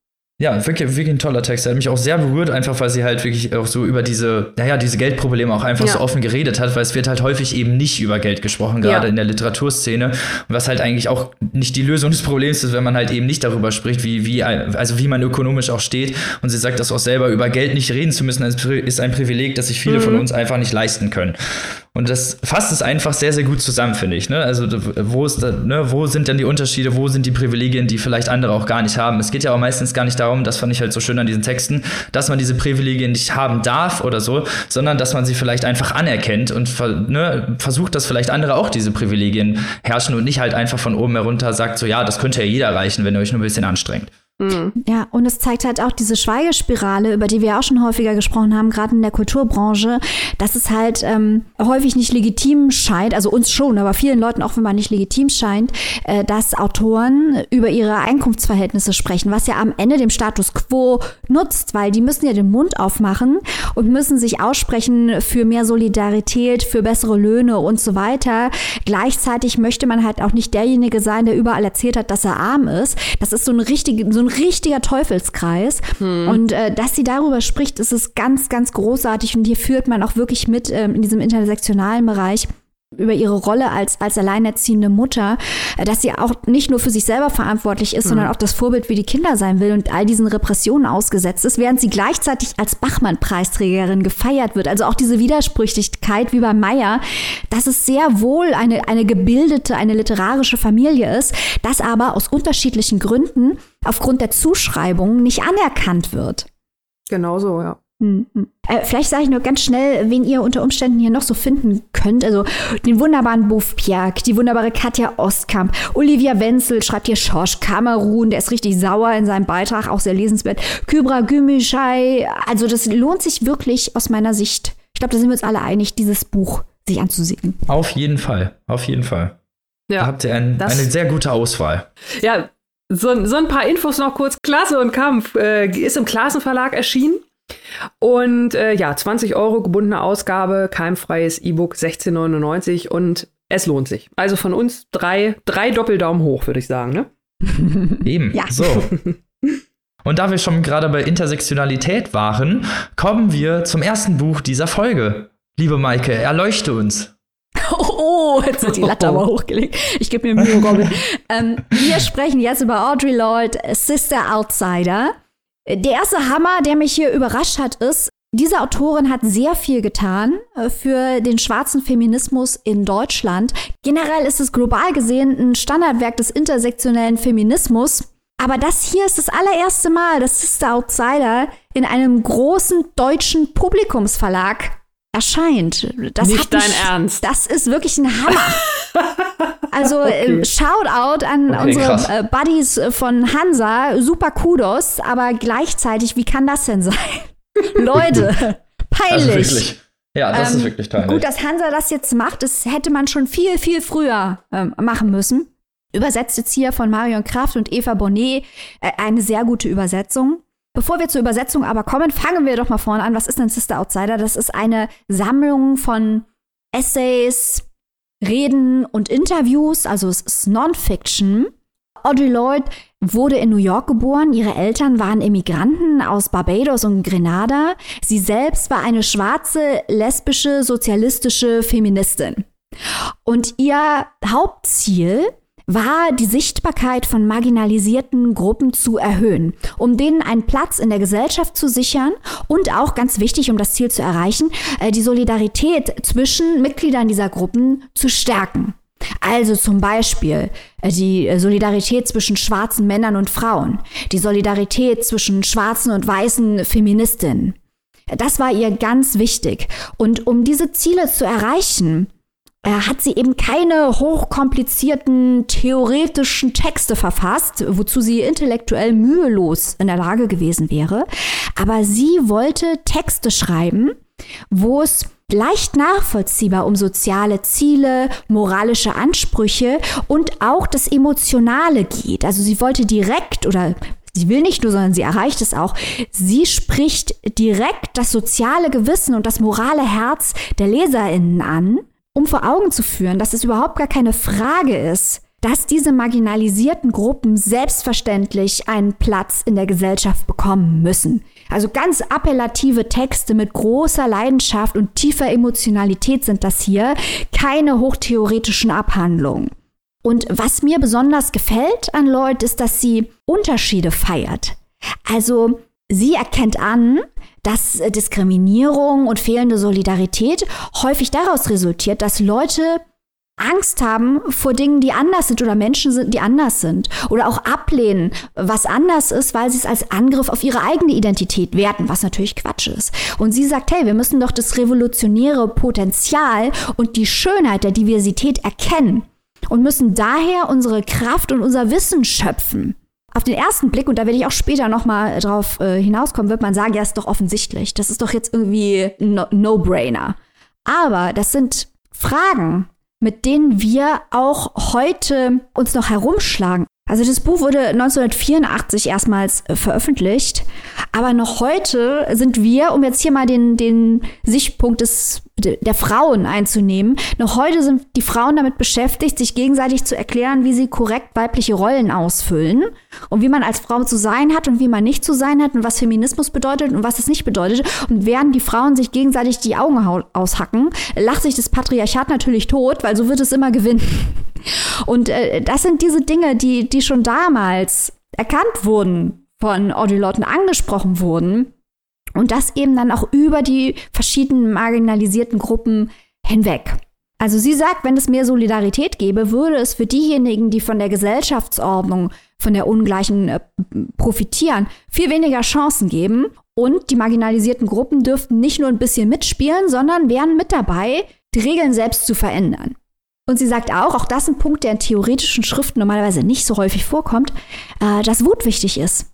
Speaker 1: Ja, wirklich, wirklich ein toller Text. Er hat mich auch sehr berührt, einfach weil sie halt wirklich auch so über diese, naja, diese Geldprobleme auch einfach ja. so offen geredet hat, weil es wird halt häufig eben nicht über Geld gesprochen, gerade ja. in der Literaturszene. Was halt eigentlich auch nicht die Lösung des Problems ist, wenn man halt eben nicht darüber spricht, wie, wie, also wie man ökonomisch auch steht. Und sie sagt das auch selber, über Geld nicht reden zu müssen, ist ein Privileg, das sich viele mhm. von uns einfach nicht leisten können. Und das fasst es einfach sehr, sehr gut zusammen, finde ich. Ne? Also, wo, ist da, ne, wo sind denn die Unterschiede, wo sind die Privilegien, die vielleicht andere auch gar nicht haben? Es geht ja auch meistens gar nicht darum, das fand ich halt so schön an diesen Texten, dass man diese Privilegien nicht haben darf oder so, sondern dass man sie vielleicht einfach anerkennt und ne, versucht, dass vielleicht andere auch diese Privilegien herrschen und nicht halt einfach von oben herunter sagt, so ja, das könnte ja jeder erreichen, wenn ihr euch nur ein bisschen anstrengt.
Speaker 2: Mhm. Ja, und es zeigt halt auch diese Schweigespirale, über die wir auch schon häufiger gesprochen haben, gerade in der Kulturbranche, dass es halt ähm, häufig nicht legitim scheint, also uns schon, aber vielen Leuten man nicht legitim scheint, äh, dass Autoren über ihre Einkunftsverhältnisse sprechen, was ja am Ende dem Status quo nutzt, weil die müssen ja den Mund aufmachen und müssen sich aussprechen für mehr Solidarität, für bessere Löhne und so weiter. Gleichzeitig möchte man halt auch nicht derjenige sein, der überall erzählt hat, dass er arm ist. Das ist so ein richtig, so ein richtiger Teufelskreis. Hm. Und äh, dass sie darüber spricht, ist es ganz, ganz großartig. Und hier führt man auch wirklich mit ähm, in diesem intersektionalen Bereich über ihre Rolle als, als alleinerziehende Mutter, äh, dass sie auch nicht nur für sich selber verantwortlich ist, mhm. sondern auch das Vorbild wie die Kinder sein will und all diesen Repressionen ausgesetzt ist, während sie gleichzeitig als Bachmann-Preisträgerin gefeiert wird. Also auch diese Widersprüchlichkeit wie bei Meyer, dass es sehr wohl eine, eine gebildete, eine literarische Familie ist, das aber aus unterschiedlichen Gründen aufgrund der Zuschreibung nicht anerkannt wird.
Speaker 3: Genau so, ja.
Speaker 2: Mhm. Äh, vielleicht sage ich nur ganz schnell, wen ihr unter Umständen hier noch so finden könnt. Also den wunderbaren Buff Piak, die wunderbare Katja Ostkamp, Olivia Wenzel schreibt hier Schorsch Kamerun, der ist richtig sauer in seinem Beitrag, auch sehr lesenswert. Kybra Gümüşay, also das lohnt sich wirklich aus meiner Sicht. Ich glaube, da sind wir uns alle einig, dieses Buch sich anzusehen.
Speaker 1: Auf jeden Fall, auf jeden Fall. Ja, da habt ihr ein, eine sehr gute Auswahl.
Speaker 3: Ja, so, so, ein paar Infos noch kurz. Klasse und Kampf äh, ist im Klassenverlag erschienen. Und äh, ja, 20 Euro gebundene Ausgabe, keimfreies E-Book, 16,99 und es lohnt sich. Also von uns drei, drei Doppeldaumen hoch, würde ich sagen, ne?
Speaker 1: Eben. Ja. So. Und da wir schon gerade bei Intersektionalität waren, kommen wir zum ersten Buch dieser Folge. Liebe Maike, erleuchte uns.
Speaker 2: Oh, jetzt wird die Latte aber hochgelegt. Ich gebe mir Mühe, Robin. ähm, wir sprechen jetzt über Audrey Lloyd, Sister Outsider. Der erste Hammer, der mich hier überrascht hat, ist, diese Autorin hat sehr viel getan äh, für den schwarzen Feminismus in Deutschland. Generell ist es global gesehen ein Standardwerk des intersektionellen Feminismus. Aber das hier ist das allererste Mal, dass Sister Outsider in einem großen deutschen Publikumsverlag erscheint. Das
Speaker 3: Nicht dein mich, Ernst.
Speaker 2: Das ist wirklich ein Hammer. Also okay. äh, Shoutout an okay, unsere äh, Buddies von Hansa, super Kudos, aber gleichzeitig, wie kann das denn sein? Leute, peinlich.
Speaker 1: wirklich, ja, das ähm, ist wirklich peinlich.
Speaker 2: Gut, dass Hansa das jetzt macht, das hätte man schon viel, viel früher ähm, machen müssen. Übersetzt jetzt hier von Marion Kraft und Eva Bonnet äh, eine sehr gute Übersetzung. Bevor wir zur Übersetzung aber kommen, fangen wir doch mal vorne an. Was ist denn Sister Outsider? Das ist eine Sammlung von Essays, Reden und Interviews, also es ist Non-Fiction. Audrey Lloyd wurde in New York geboren. Ihre Eltern waren Immigranten aus Barbados und Grenada. Sie selbst war eine schwarze, lesbische, sozialistische Feministin. Und ihr Hauptziel war die Sichtbarkeit von marginalisierten Gruppen zu erhöhen, um denen einen Platz in der Gesellschaft zu sichern und auch ganz wichtig, um das Ziel zu erreichen, äh, die Solidarität zwischen Mitgliedern dieser Gruppen zu stärken. Also zum Beispiel äh, die Solidarität zwischen schwarzen Männern und Frauen, die Solidarität zwischen schwarzen und weißen Feministinnen. Das war ihr ganz wichtig. Und um diese Ziele zu erreichen, äh, hat sie eben keine hochkomplizierten theoretischen Texte verfasst, wozu sie intellektuell mühelos in der Lage gewesen wäre. Aber sie wollte Texte schreiben, wo es leicht nachvollziehbar um soziale Ziele, moralische Ansprüche und auch das Emotionale geht. Also sie wollte direkt oder Sie will nicht nur, sondern sie erreicht es auch. Sie spricht direkt das soziale Gewissen und das morale Herz der Leserinnen an, um vor Augen zu führen, dass es überhaupt gar keine Frage ist, dass diese marginalisierten Gruppen selbstverständlich einen Platz in der Gesellschaft bekommen müssen. Also ganz appellative Texte mit großer Leidenschaft und tiefer Emotionalität sind das hier, keine hochtheoretischen Abhandlungen. Und was mir besonders gefällt an Lloyd ist, dass sie Unterschiede feiert. Also sie erkennt an, dass Diskriminierung und fehlende Solidarität häufig daraus resultiert, dass Leute Angst haben vor Dingen, die anders sind oder Menschen sind, die anders sind. Oder auch ablehnen, was anders ist, weil sie es als Angriff auf ihre eigene Identität werten, was natürlich Quatsch ist. Und sie sagt, hey, wir müssen doch das revolutionäre Potenzial und die Schönheit der Diversität erkennen und müssen daher unsere Kraft und unser Wissen schöpfen. Auf den ersten Blick, und da werde ich auch später nochmal drauf äh, hinauskommen, wird man sagen, ja, ist doch offensichtlich. Das ist doch jetzt irgendwie No-Brainer. Aber das sind Fragen, mit denen wir auch heute uns noch herumschlagen. Also das Buch wurde 1984 erstmals äh, veröffentlicht, aber noch heute sind wir, um jetzt hier mal den, den Sichtpunkt des, der Frauen einzunehmen, noch heute sind die Frauen damit beschäftigt, sich gegenseitig zu erklären, wie sie korrekt weibliche Rollen ausfüllen und wie man als Frau zu sein hat und wie man nicht zu sein hat und was Feminismus bedeutet und was es nicht bedeutet. Und während die Frauen sich gegenseitig die Augen aushacken, lacht sich das Patriarchat natürlich tot, weil so wird es immer gewinnen. Und äh, das sind diese Dinge, die, die schon damals erkannt wurden, von Audioleuten angesprochen wurden. Und das eben dann auch über die verschiedenen marginalisierten Gruppen hinweg. Also sie sagt, wenn es mehr Solidarität gäbe, würde es für diejenigen, die von der Gesellschaftsordnung, von der ungleichen äh, profitieren, viel weniger Chancen geben. Und die marginalisierten Gruppen dürften nicht nur ein bisschen mitspielen, sondern wären mit dabei, die Regeln selbst zu verändern. Und sie sagt auch, auch das ist ein Punkt, der in theoretischen Schriften normalerweise nicht so häufig vorkommt, äh, dass Wut wichtig ist.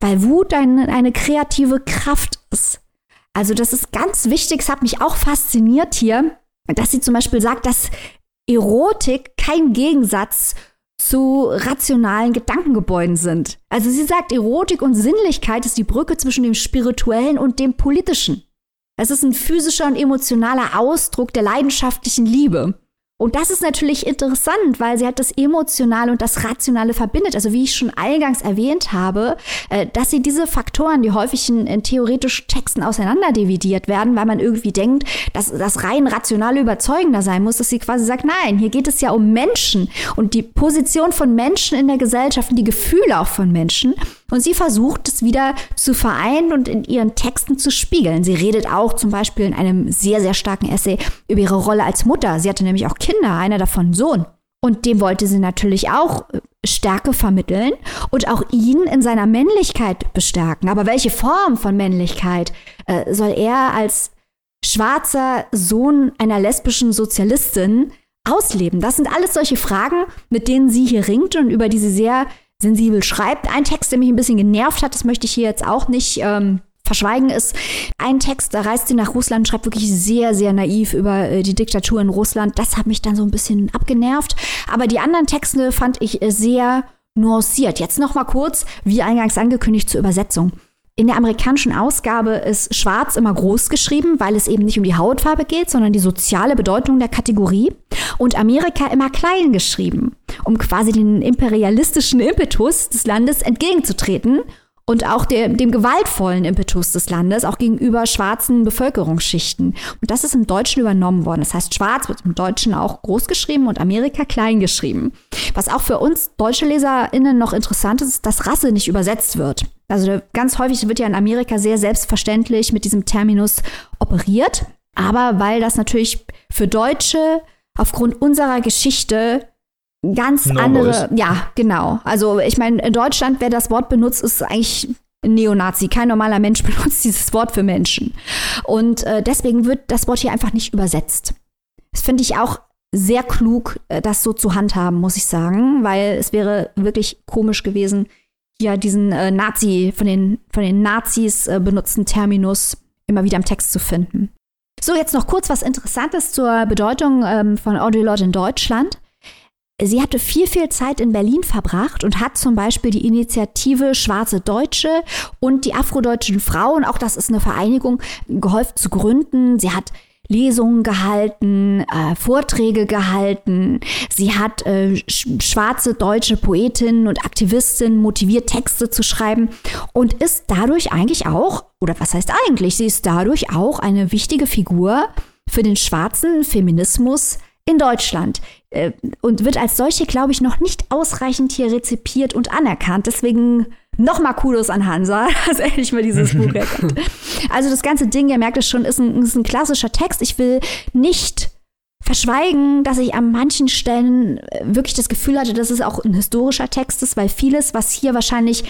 Speaker 2: Weil Wut eine, eine kreative Kraft ist. Also das ist ganz wichtig, es hat mich auch fasziniert hier, dass sie zum Beispiel sagt, dass Erotik kein Gegensatz zu rationalen Gedankengebäuden sind. Also sie sagt, Erotik und Sinnlichkeit ist die Brücke zwischen dem Spirituellen und dem Politischen. Es ist ein physischer und emotionaler Ausdruck der leidenschaftlichen Liebe. Und das ist natürlich interessant, weil sie hat das Emotionale und das Rationale verbindet. Also wie ich schon eingangs erwähnt habe, äh, dass sie diese Faktoren, die häufig in, in theoretischen Texten auseinanderdividiert werden, weil man irgendwie denkt, dass das rein rationale überzeugender sein muss, dass sie quasi sagt, nein, hier geht es ja um Menschen und die Position von Menschen in der Gesellschaft und die Gefühle auch von Menschen. Und sie versucht es wieder zu vereinen und in ihren Texten zu spiegeln. Sie redet auch zum Beispiel in einem sehr, sehr starken Essay über ihre Rolle als Mutter. Sie hatte nämlich auch Kinder, einer davon Sohn. Und dem wollte sie natürlich auch äh, Stärke vermitteln und auch ihn in seiner Männlichkeit bestärken. Aber welche Form von Männlichkeit äh, soll er als schwarzer Sohn einer lesbischen Sozialistin ausleben? Das sind alles solche Fragen, mit denen sie hier ringt und über die sie sehr sensibel schreibt. Ein Text, der mich ein bisschen genervt hat, das möchte ich hier jetzt auch nicht ähm, verschweigen, ist ein Text, da reist sie nach Russland, schreibt wirklich sehr, sehr naiv über äh, die Diktatur in Russland. Das hat mich dann so ein bisschen abgenervt. Aber die anderen Texte fand ich äh, sehr nuanciert. Jetzt noch mal kurz, wie eingangs angekündigt, zur Übersetzung. In der amerikanischen Ausgabe ist Schwarz immer groß geschrieben, weil es eben nicht um die Hautfarbe geht, sondern die soziale Bedeutung der Kategorie. Und Amerika immer klein geschrieben, um quasi den imperialistischen Impetus des Landes entgegenzutreten und auch der, dem gewaltvollen Impetus des Landes, auch gegenüber schwarzen Bevölkerungsschichten. Und das ist im Deutschen übernommen worden. Das heißt, schwarz wird im Deutschen auch groß geschrieben und Amerika klein geschrieben. Was auch für uns deutsche LeserInnen noch interessant ist, ist, dass Rasse nicht übersetzt wird. Also ganz häufig wird ja in Amerika sehr selbstverständlich mit diesem Terminus operiert. Aber weil das natürlich für Deutsche aufgrund unserer Geschichte ganz no andere. Ist. Ja, genau. Also ich meine, in Deutschland, wer das Wort benutzt, ist eigentlich ein Neonazi. Kein normaler Mensch benutzt dieses Wort für Menschen. Und äh, deswegen wird das Wort hier einfach nicht übersetzt. Das finde ich auch sehr klug, äh, das so zu handhaben, muss ich sagen, weil es wäre wirklich komisch gewesen, ja diesen äh, Nazi, von den, von den Nazis äh, benutzten Terminus immer wieder im Text zu finden. So, jetzt noch kurz was Interessantes zur Bedeutung ähm, von Audre Lorde in Deutschland. Sie hatte viel, viel Zeit in Berlin verbracht und hat zum Beispiel die Initiative Schwarze Deutsche und die afrodeutschen Frauen, auch das ist eine Vereinigung, geholfen zu gründen. Sie hat Lesungen gehalten, äh, Vorträge gehalten. Sie hat äh, schwarze deutsche Poetinnen und Aktivistinnen motiviert, Texte zu schreiben und ist dadurch eigentlich auch, oder was heißt eigentlich, sie ist dadurch auch eine wichtige Figur für den schwarzen Feminismus in Deutschland äh, und wird als solche, glaube ich, noch nicht ausreichend hier rezipiert und anerkannt. Deswegen Nochmal Kudos an Hansa, dass er endlich mal dieses Buch erkannt. Also das ganze Ding, ihr merkt es schon, ist ein, ist ein klassischer Text. Ich will nicht verschweigen, dass ich an manchen Stellen äh, wirklich das Gefühl hatte, dass es auch ein historischer Text ist, weil vieles, was hier wahrscheinlich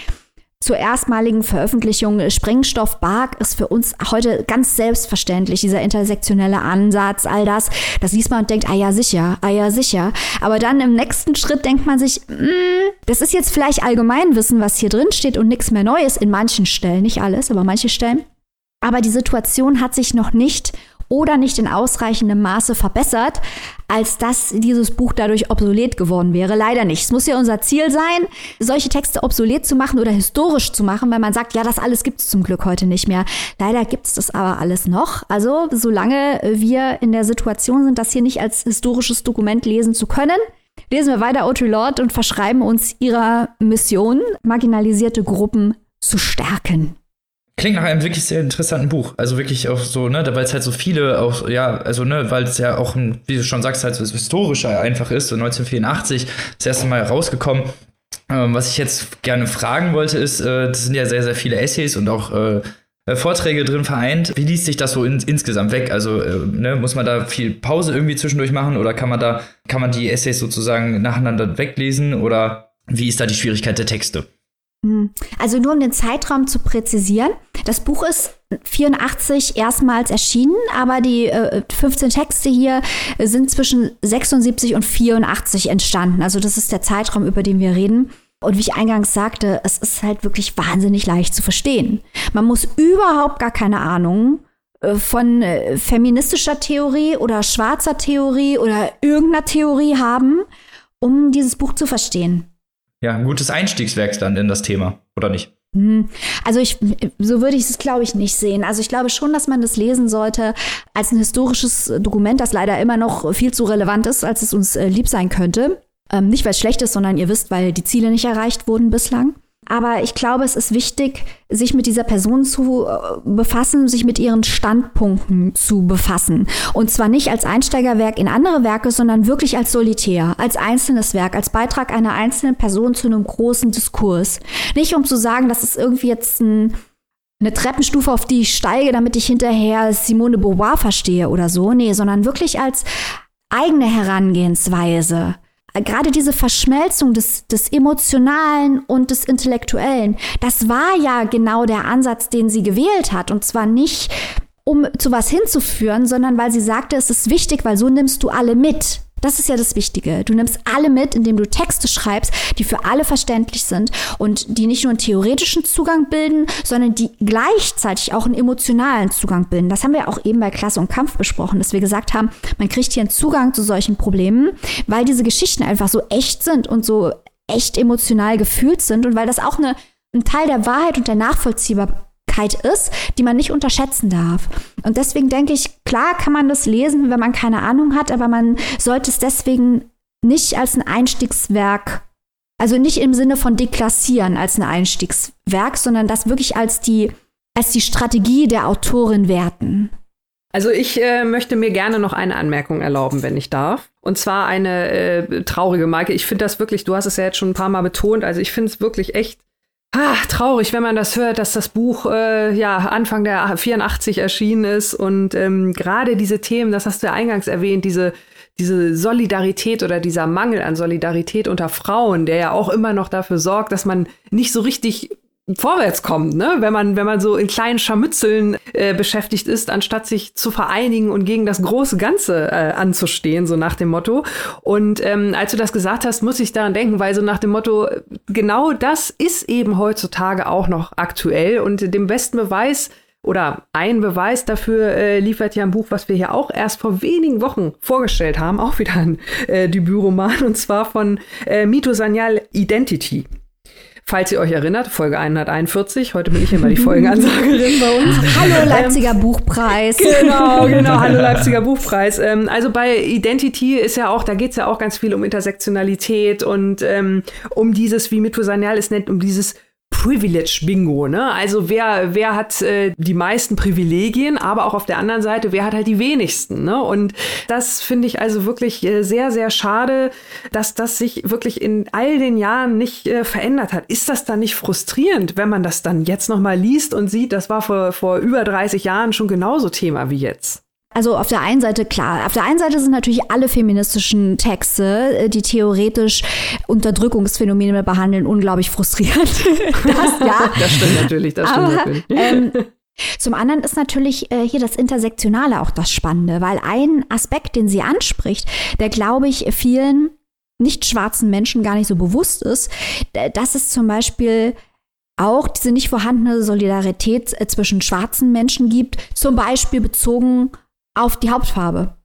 Speaker 2: zur erstmaligen Veröffentlichung Sprengstoff Bark ist für uns heute ganz selbstverständlich, dieser intersektionelle Ansatz, all das. Das liest man und denkt, ah ja, sicher, ah ja, sicher. Aber dann im nächsten Schritt denkt man sich, mm, das ist jetzt vielleicht Allgemeinwissen, was hier drin steht und nichts mehr Neues in manchen Stellen, nicht alles, aber manche Stellen. Aber die Situation hat sich noch nicht oder nicht in ausreichendem Maße verbessert, als dass dieses Buch dadurch obsolet geworden wäre. Leider nicht. Es muss ja unser Ziel sein, solche Texte obsolet zu machen oder historisch zu machen, weil man sagt, ja, das alles gibt es zum Glück heute nicht mehr. Leider gibt es das aber alles noch. Also solange wir in der Situation sind, das hier nicht als historisches Dokument lesen zu können, lesen wir weiter Audre Lorde und verschreiben uns ihrer Mission, marginalisierte Gruppen zu stärken.
Speaker 1: Klingt nach einem wirklich sehr interessanten Buch. Also wirklich auch so, ne, weil es halt so viele auch, ja, also, ne, weil es ja auch, wie du schon sagst, halt so historischer einfach ist. So 1984 das erste Mal rausgekommen. Ähm, was ich jetzt gerne fragen wollte, ist, äh, das sind ja sehr, sehr viele Essays und auch äh, äh Vorträge drin vereint. Wie liest sich das so in, insgesamt weg? Also, äh, ne, muss man da viel Pause irgendwie zwischendurch machen oder kann man da, kann man die Essays sozusagen nacheinander weglesen oder wie ist da die Schwierigkeit der Texte?
Speaker 2: Hm. Also nur um den Zeitraum zu präzisieren. Das Buch ist 84 erstmals erschienen, aber die äh, 15 Texte hier sind zwischen 76 und 84 entstanden. Also das ist der Zeitraum, über den wir reden. Und wie ich eingangs sagte, es ist halt wirklich wahnsinnig leicht zu verstehen. Man muss überhaupt gar keine Ahnung äh, von äh, feministischer Theorie oder schwarzer Theorie oder irgendeiner Theorie haben, um dieses Buch zu verstehen
Speaker 1: ja, ein gutes Einstiegswerk dann in das Thema, oder nicht?
Speaker 2: Hm. Also ich, so würde ich es, glaube ich, nicht sehen. Also ich glaube schon, dass man das lesen sollte als ein historisches Dokument, das leider immer noch viel zu relevant ist, als es uns äh, lieb sein könnte. Ähm, nicht, weil es schlecht ist, sondern ihr wisst, weil die Ziele nicht erreicht wurden bislang. Aber ich glaube, es ist wichtig, sich mit dieser Person zu äh, befassen, sich mit ihren Standpunkten zu befassen. Und zwar nicht als Einsteigerwerk in andere Werke, sondern wirklich als Solitär, als einzelnes Werk, als Beitrag einer einzelnen Person zu einem großen Diskurs. Nicht um zu sagen, das ist irgendwie jetzt ein, eine Treppenstufe, auf die ich steige, damit ich hinterher Simone Beauvoir verstehe oder so. Nee, sondern wirklich als eigene Herangehensweise gerade diese Verschmelzung des, des Emotionalen und des Intellektuellen, das war ja genau der Ansatz, den sie gewählt hat. Und zwar nicht, um zu was hinzuführen, sondern weil sie sagte, es ist wichtig, weil so nimmst du alle mit. Das ist ja das Wichtige. Du nimmst alle mit, indem du Texte schreibst, die für alle verständlich sind und die nicht nur einen theoretischen Zugang bilden, sondern die gleichzeitig auch einen emotionalen Zugang bilden. Das haben wir auch eben bei Klasse und Kampf besprochen, dass wir gesagt haben, man kriegt hier einen Zugang zu solchen Problemen, weil diese Geschichten einfach so echt sind und so echt emotional gefühlt sind und weil das auch eine, ein Teil der Wahrheit und der Nachvollziehbarkeit ist, die man nicht unterschätzen darf. Und deswegen denke ich, klar kann man das lesen, wenn man keine Ahnung hat, aber man sollte es deswegen nicht als ein Einstiegswerk, also nicht im Sinne von deklassieren als ein Einstiegswerk, sondern das wirklich als die, als die Strategie der Autorin werten.
Speaker 3: Also ich äh, möchte mir gerne noch eine Anmerkung erlauben, wenn ich darf. Und zwar eine äh, traurige Marke. Ich finde das wirklich, du hast es ja jetzt schon ein paar Mal betont, also ich finde es wirklich echt Ah, traurig, wenn man das hört, dass das Buch äh, ja Anfang der 84 erschienen ist. Und ähm, gerade diese Themen, das hast du ja eingangs erwähnt, diese diese Solidarität oder dieser Mangel an Solidarität unter Frauen, der ja auch immer noch dafür sorgt, dass man nicht so richtig vorwärts kommt, ne? Wenn man, wenn man so in kleinen Scharmützeln äh, beschäftigt ist, anstatt sich zu vereinigen und gegen das große Ganze äh, anzustehen, so nach dem Motto. Und ähm, als du das gesagt hast, muss ich daran denken, weil so nach dem Motto, genau das ist eben heutzutage auch noch aktuell und dem besten Beweis oder ein Beweis dafür äh, liefert ja ein Buch, was wir hier auch erst vor wenigen Wochen vorgestellt haben, auch wieder ein äh, Debütroman, und zwar von äh, Mito Sanyal Identity. Falls ihr euch erinnert, Folge 141, heute bin ich immer die Folgenansagerin bei uns.
Speaker 2: Hallo ähm, Leipziger ähm, Buchpreis.
Speaker 3: Genau, genau, hallo Leipziger Buchpreis. Ähm, also bei Identity ist ja auch, da geht es ja auch ganz viel um Intersektionalität und ähm, um dieses, wie Mito Sanyal es nennt, um dieses Privilege Bingo, ne? Also wer wer hat äh, die meisten Privilegien, aber auch auf der anderen Seite, wer hat halt die wenigsten, ne? Und das finde ich also wirklich äh, sehr sehr schade, dass das sich wirklich in all den Jahren nicht äh, verändert hat. Ist das dann nicht frustrierend, wenn man das dann jetzt noch mal liest und sieht, das war vor vor über 30 Jahren schon genauso Thema wie jetzt?
Speaker 2: Also auf der einen Seite klar, auf der einen Seite sind natürlich alle feministischen Texte, äh, die theoretisch Unterdrückungsphänomene behandeln, unglaublich frustrierend.
Speaker 3: das, ja. das stimmt natürlich, das stimmt Aber, natürlich. Ähm,
Speaker 2: zum anderen ist natürlich äh, hier das Intersektionale auch das Spannende, weil ein Aspekt, den sie anspricht, der glaube ich vielen nicht schwarzen Menschen gar nicht so bewusst ist, dass es zum Beispiel auch diese nicht vorhandene Solidarität äh, zwischen schwarzen Menschen gibt, zum Beispiel bezogen auf die Hauptfarbe.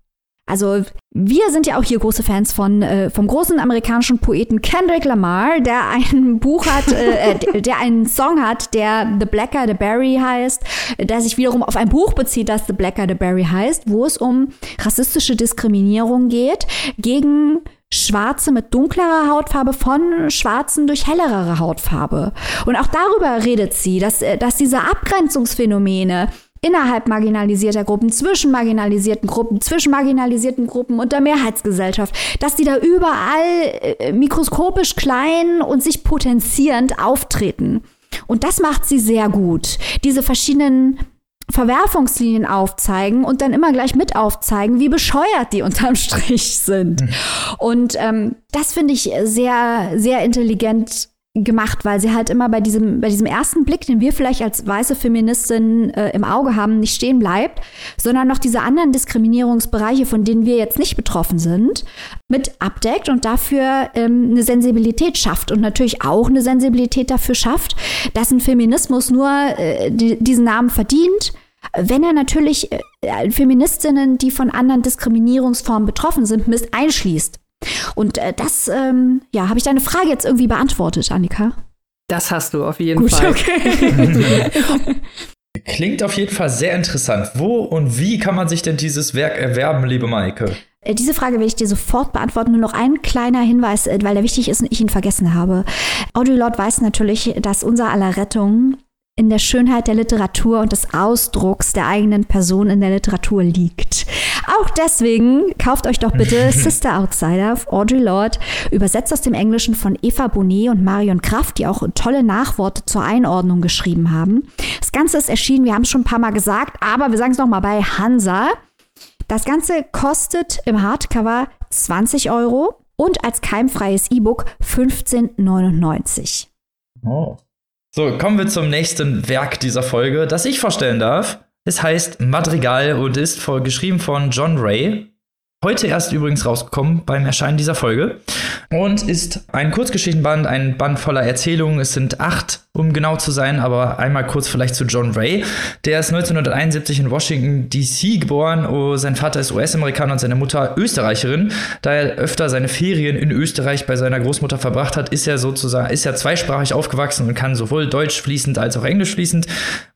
Speaker 2: Also wir sind ja auch hier große Fans von äh, vom großen amerikanischen Poeten Kendrick Lamar, der ein Buch hat, äh, äh der einen Song hat, der The Blacker the Berry heißt, der sich wiederum auf ein Buch bezieht, das The Blacker the Berry heißt, wo es um rassistische Diskriminierung geht gegen Schwarze mit dunklerer Hautfarbe von Schwarzen durch hellere Hautfarbe. Und auch darüber redet sie, dass, äh, dass diese Abgrenzungsphänomene innerhalb marginalisierter Gruppen, zwischen marginalisierten Gruppen, zwischen marginalisierten Gruppen und der Mehrheitsgesellschaft, dass die da überall äh, mikroskopisch klein und sich potenzierend auftreten. Und das macht sie sehr gut. Diese verschiedenen Verwerfungslinien aufzeigen und dann immer gleich mit aufzeigen, wie bescheuert die unterm Strich sind. Mhm. Und ähm, das finde ich sehr, sehr intelligent gemacht, weil sie halt immer bei diesem, bei diesem ersten Blick, den wir vielleicht als weiße Feministin äh, im Auge haben, nicht stehen bleibt, sondern noch diese anderen Diskriminierungsbereiche, von denen wir jetzt nicht betroffen sind, mit abdeckt und dafür ähm, eine Sensibilität schafft und natürlich auch eine Sensibilität dafür schafft, dass ein Feminismus nur äh, die, diesen Namen verdient, wenn er natürlich äh, Feministinnen, die von anderen Diskriminierungsformen betroffen sind, mit einschließt. Und äh, das, ähm, ja, habe ich deine Frage jetzt irgendwie beantwortet, Annika?
Speaker 3: Das hast du auf jeden Gut, Fall.
Speaker 1: Okay. Klingt auf jeden Fall sehr interessant. Wo und wie kann man sich denn dieses Werk erwerben, liebe Maike?
Speaker 2: Äh, diese Frage will ich dir sofort beantworten. Nur noch ein kleiner Hinweis, äh, weil der wichtig ist und ich ihn vergessen habe. Audre Lorde weiß natürlich, dass unser aller Rettung in der Schönheit der Literatur und des Ausdrucks der eigenen Person in der Literatur liegt. Auch deswegen kauft euch doch bitte Sister Outsider Audre Lorde, übersetzt aus dem Englischen von Eva Bonet und Marion Kraft, die auch tolle Nachworte zur Einordnung geschrieben haben. Das Ganze ist erschienen, wir haben es schon ein paar Mal gesagt, aber wir sagen es nochmal bei Hansa. Das Ganze kostet im Hardcover 20 Euro und als keimfreies E-Book 15,99.
Speaker 1: Oh. So, kommen wir zum nächsten Werk dieser Folge, das ich vorstellen darf. Es heißt Madrigal und ist geschrieben von John Ray. Heute erst übrigens rausgekommen beim Erscheinen dieser Folge. Und ist ein Kurzgeschichtenband, ein Band voller Erzählungen. Es sind acht, um genau zu sein, aber einmal kurz vielleicht zu John Ray. Der ist 1971 in Washington DC geboren. Oh, sein Vater ist US-Amerikaner und seine Mutter Österreicherin. Da er öfter seine Ferien in Österreich bei seiner Großmutter verbracht hat, ist er sozusagen, ist er zweisprachig aufgewachsen und kann sowohl Deutsch fließend als auch Englisch fließend,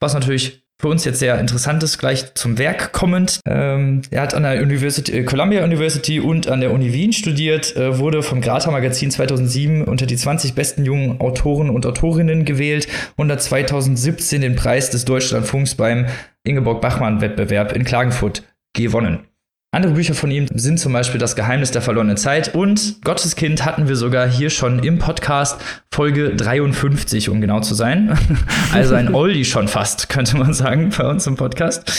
Speaker 1: was natürlich für uns jetzt sehr interessant ist, gleich zum Werk kommend. Ähm, er hat an der University, äh, Columbia University und an der Uni Wien studiert, äh, wurde vom Grata Magazin 2007 unter die 20 besten jungen Autoren und Autorinnen gewählt und hat 2017 den Preis des Deutschlandfunks beim Ingeborg Bachmann Wettbewerb in Klagenfurt gewonnen. Andere Bücher von ihm sind zum Beispiel Das Geheimnis der verlorenen Zeit und Gotteskind hatten wir sogar hier schon im Podcast Folge 53, um genau zu sein. Also ein Oldie schon fast, könnte man sagen, bei uns im Podcast.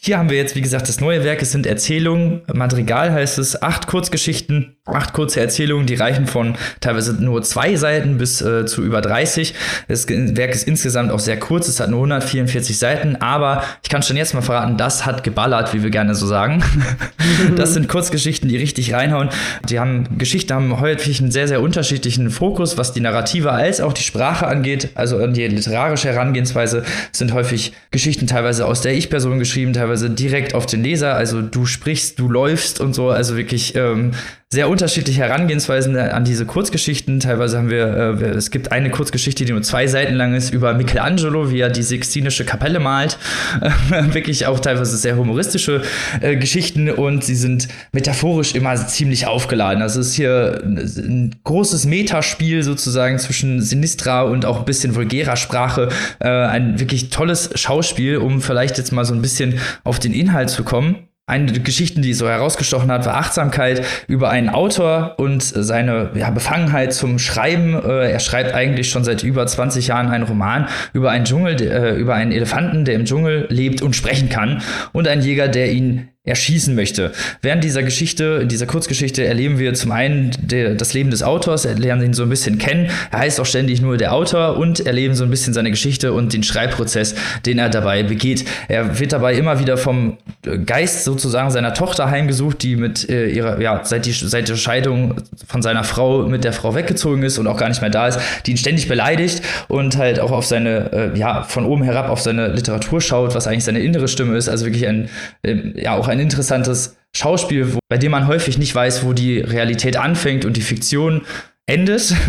Speaker 1: Hier haben wir jetzt, wie gesagt, das neue Werk. Es sind Erzählungen. Madrigal heißt es. Acht Kurzgeschichten acht kurze Erzählungen, die reichen von teilweise nur zwei Seiten bis äh, zu über 30. Das Werk ist insgesamt auch sehr kurz, es hat nur 144 Seiten, aber ich kann schon jetzt mal verraten, das hat geballert, wie wir gerne so sagen. das sind Kurzgeschichten, die richtig reinhauen. Die haben Geschichten haben häufig einen sehr, sehr unterschiedlichen Fokus, was die Narrative als auch die Sprache angeht, also die literarische Herangehensweise sind häufig Geschichten teilweise aus der Ich-Person geschrieben, teilweise direkt auf den Leser, also du sprichst, du läufst und so, also wirklich ähm, sehr unterschiedliche Herangehensweisen an diese Kurzgeschichten. Teilweise haben wir, äh, es gibt eine Kurzgeschichte, die nur zwei Seiten lang ist, über Michelangelo, wie er die Sixtinische Kapelle malt. wirklich auch teilweise sehr humoristische äh, Geschichten und sie sind metaphorisch immer ziemlich aufgeladen. Also es ist hier ein großes Metaspiel sozusagen zwischen Sinistra und auch ein bisschen vulgärer Sprache. Äh, ein wirklich tolles Schauspiel, um vielleicht jetzt mal so ein bisschen auf den Inhalt zu kommen. Eine der Geschichten, die so herausgestochen hat, war Achtsamkeit über einen Autor und seine ja, Befangenheit zum Schreiben. Äh, er schreibt eigentlich schon seit über 20 Jahren einen Roman über einen Dschungel, äh, über einen Elefanten, der im Dschungel lebt und sprechen kann und einen Jäger, der ihn erschießen möchte. Während dieser Geschichte, dieser Kurzgeschichte, erleben wir zum einen der, das Leben des Autors, er lernen ihn so ein bisschen kennen. Er heißt auch ständig nur der Autor und erleben so ein bisschen seine Geschichte und den Schreibprozess, den er dabei begeht. Er wird dabei immer wieder vom Geist sozusagen seiner Tochter heimgesucht, die mit äh, ihrer, ja, seit, die, seit der Scheidung von seiner Frau mit der Frau weggezogen ist und auch gar nicht mehr da ist, die ihn ständig beleidigt und halt auch auf seine, äh, ja, von oben herab auf seine Literatur schaut, was eigentlich seine innere Stimme ist. Also wirklich ein, äh, ja, auch ein ein interessantes Schauspiel, wo, bei dem man häufig nicht weiß, wo die Realität anfängt und die Fiktion endet.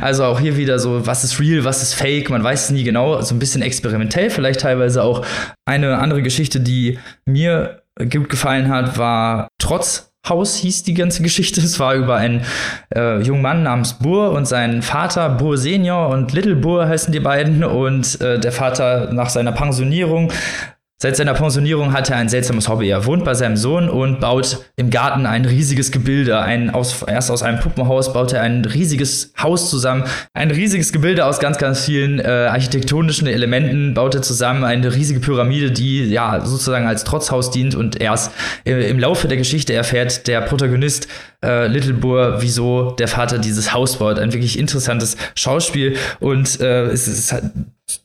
Speaker 1: Also auch hier wieder so, was ist real, was ist fake, man weiß es nie genau, so ein bisschen experimentell vielleicht teilweise auch. Eine andere Geschichte, die mir gut gefallen hat, war Trotz Haus hieß die ganze Geschichte. Es war über einen äh, jungen Mann namens Burr und seinen Vater, Burr Senior und Little Burr heißen die beiden. Und äh, der Vater nach seiner Pensionierung Seit seiner Pensionierung hat er ein seltsames Hobby. Er wohnt bei seinem Sohn und baut im Garten ein riesiges Gebilde. Ein aus, erst aus einem Puppenhaus baut er ein riesiges Haus zusammen. Ein riesiges Gebilde aus ganz, ganz vielen äh, architektonischen Elementen baut er zusammen. Eine riesige Pyramide, die ja sozusagen als Trotzhaus dient. Und erst äh, im Laufe der Geschichte erfährt der Protagonist äh, Little Boar, wieso der Vater dieses Haus baut. Ein wirklich interessantes Schauspiel. Und äh, es ist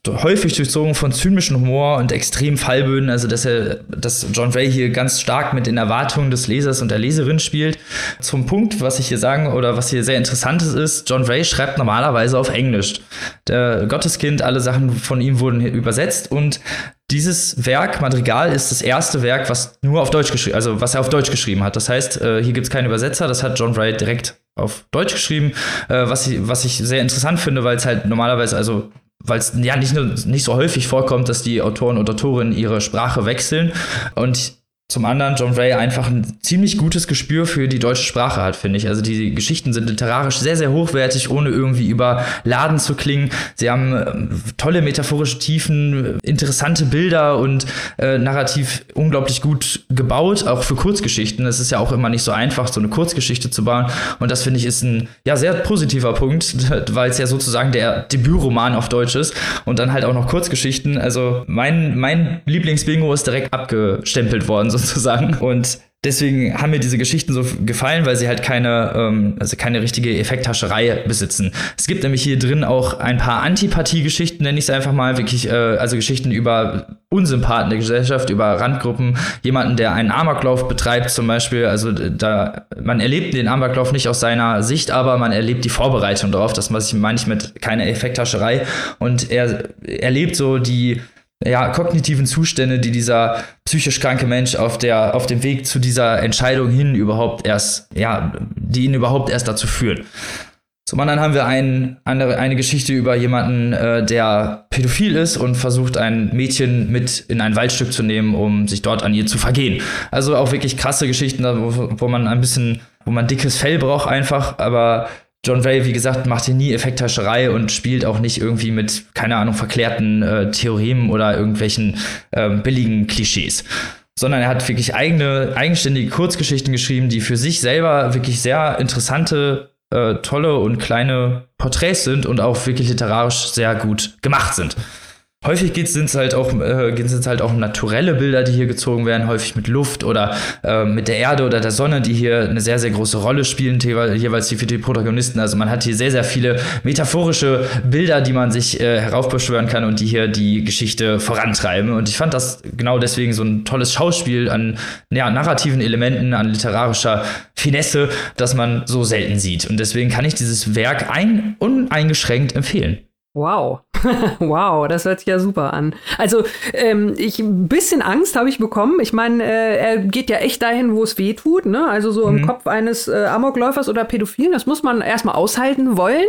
Speaker 1: häufig durchzogen von zynischem Humor und extrem Fallböden, also dass er, dass John Ray hier ganz stark mit den Erwartungen des Lesers und der Leserin spielt. Zum Punkt, was ich hier sagen oder was hier sehr interessant ist, ist, John Ray schreibt normalerweise auf Englisch. Der Gotteskind, alle Sachen von ihm wurden übersetzt und dieses Werk, Madrigal, ist das erste Werk, was nur auf Deutsch geschrieben, also was er auf Deutsch geschrieben hat. Das heißt, äh, hier gibt es keinen Übersetzer, das hat John Wright direkt auf Deutsch geschrieben, äh, was, ich, was ich sehr interessant finde, weil es halt normalerweise, also weil es ja nicht, nur, nicht so häufig vorkommt, dass die Autoren und Autorinnen ihre Sprache wechseln. Und zum anderen John Ray einfach ein ziemlich gutes Gespür für die deutsche Sprache hat, finde ich. Also die Geschichten sind literarisch sehr, sehr hochwertig, ohne irgendwie überladen zu klingen. Sie haben äh, tolle metaphorische Tiefen, interessante Bilder und äh, narrativ unglaublich gut gebaut, auch für Kurzgeschichten. Es ist ja auch immer nicht so einfach, so eine Kurzgeschichte zu bauen. Und das finde ich ist ein ja sehr positiver Punkt, weil es ja sozusagen der Debütroman auf Deutsch ist und dann halt auch noch Kurzgeschichten. Also mein, mein Lieblingsbingo ist direkt abgestempelt worden. So sozusagen. Und deswegen haben mir diese Geschichten so gefallen, weil sie halt keine, ähm, also keine richtige Effekthascherei besitzen. Es gibt nämlich hier drin auch ein paar Antipathie-Geschichten, nenne ich es einfach mal, wirklich, äh, also Geschichten über Unsympathen der Gesellschaft, über Randgruppen, jemanden, der einen Amoklauf betreibt zum Beispiel. Also da, man erlebt den Amoklauf nicht aus seiner Sicht, aber man erlebt die Vorbereitung darauf. Das meine ich mit keine Effekthascherei. Und er erlebt so die ja, kognitiven Zustände, die dieser psychisch kranke Mensch auf der, auf dem Weg zu dieser Entscheidung hin überhaupt erst, ja, die ihn überhaupt erst dazu führen. Zum anderen haben wir ein, eine, eine Geschichte über jemanden, äh, der pädophil ist und versucht, ein Mädchen mit in ein Waldstück zu nehmen, um sich dort an ihr zu vergehen. Also auch wirklich krasse Geschichten, wo, wo man ein bisschen, wo man dickes Fell braucht einfach, aber John Ray, wie gesagt, macht hier nie Effekthascherei und spielt auch nicht irgendwie mit, keine Ahnung, verklärten äh, Theoremen oder irgendwelchen äh, billigen Klischees. Sondern er hat wirklich eigene, eigenständige Kurzgeschichten geschrieben, die für sich selber wirklich sehr interessante, äh, tolle und kleine Porträts sind und auch wirklich literarisch sehr gut gemacht sind. Häufig sind es halt auch äh, sind's halt auch naturelle Bilder, die hier gezogen werden, häufig mit Luft oder äh, mit der Erde oder der Sonne, die hier eine sehr sehr große Rolle spielen, jeweils für die Protagonisten. Also man hat hier sehr sehr viele metaphorische Bilder, die man sich äh, heraufbeschwören kann und die hier die Geschichte vorantreiben. Und ich fand das genau deswegen so ein tolles Schauspiel an ja, narrativen Elementen, an literarischer Finesse, das man so selten sieht. Und deswegen kann ich dieses Werk ein uneingeschränkt empfehlen.
Speaker 3: Wow. wow, das hört sich ja super an. Also, ähm, ich ein bisschen Angst habe ich bekommen. Ich meine, äh, er geht ja echt dahin, wo es weh tut, ne? Also so mhm. im Kopf eines äh, Amokläufers oder Pädophilen. Das muss man erstmal aushalten wollen.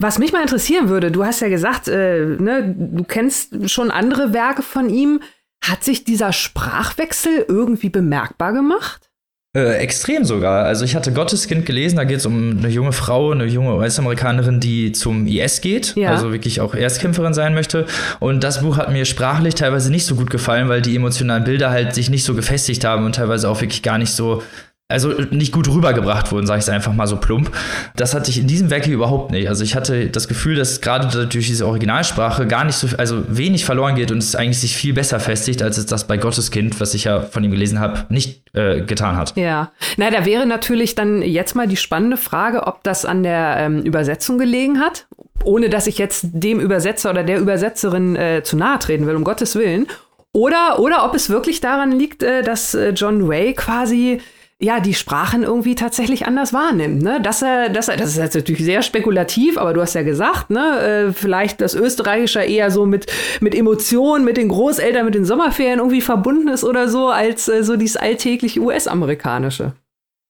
Speaker 3: Was mich mal interessieren würde, du hast ja gesagt, äh, ne, du kennst schon andere Werke von ihm. Hat sich dieser Sprachwechsel irgendwie bemerkbar gemacht?
Speaker 1: Äh, extrem sogar. Also ich hatte Gotteskind gelesen, da geht es um eine junge Frau, eine junge US-Amerikanerin, die zum IS geht, ja. also wirklich auch Erstkämpferin sein möchte. Und das Buch hat mir sprachlich teilweise nicht so gut gefallen, weil die emotionalen Bilder halt sich nicht so gefestigt haben und teilweise auch wirklich gar nicht so also nicht gut rübergebracht wurden, sage ich es einfach mal so plump. Das hatte ich in diesem Werk hier überhaupt nicht. Also ich hatte das Gefühl, dass gerade durch diese Originalsprache gar nicht so, also wenig verloren geht und es eigentlich sich viel besser festigt, als es das bei Gotteskind, was ich ja von ihm gelesen habe, nicht äh, getan hat.
Speaker 3: Ja, na, da wäre natürlich dann jetzt mal die spannende Frage, ob das an der ähm, Übersetzung gelegen hat, ohne dass ich jetzt dem Übersetzer oder der Übersetzerin äh, zu nahe treten will, um Gottes Willen. Oder, oder ob es wirklich daran liegt, äh, dass äh, John Ray quasi ja, die Sprachen irgendwie tatsächlich anders wahrnimmt. Ne? Dass er, dass er, das ist jetzt natürlich sehr spekulativ, aber du hast ja gesagt, ne, äh, vielleicht das Österreichische eher so mit, mit Emotionen, mit den Großeltern, mit den Sommerferien irgendwie verbunden ist oder so, als äh, so dieses alltägliche US-amerikanische.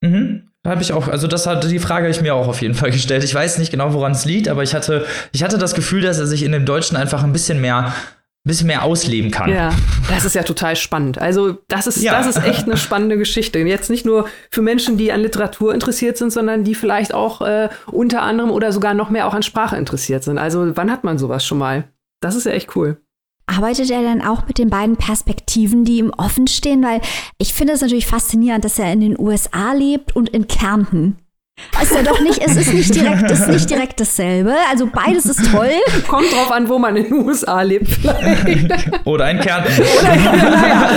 Speaker 1: Mhm. Habe ich auch, also das hat die Frage ich mir auch auf jeden Fall gestellt. Ich weiß nicht genau, woran es liegt, aber ich hatte, ich hatte das Gefühl, dass er sich in dem Deutschen einfach ein bisschen mehr bisschen mehr ausleben kann.
Speaker 3: Ja, das ist ja total spannend. Also das ist, ja. das ist echt eine spannende Geschichte. Jetzt nicht nur für Menschen, die an Literatur interessiert sind, sondern die vielleicht auch äh, unter anderem oder sogar noch mehr auch an Sprache interessiert sind. Also wann hat man sowas schon mal? Das ist ja echt cool.
Speaker 2: Arbeitet er dann auch mit den beiden Perspektiven, die ihm offen stehen? Weil ich finde es natürlich faszinierend, dass er in den USA lebt und in Kärnten. Ist ja doch nicht, es ist nicht direkt, ist nicht direkt dasselbe. Also beides ist toll.
Speaker 3: Kommt drauf an, wo man in den USA lebt, vielleicht.
Speaker 1: Oder in Kärnten. Oder, naja.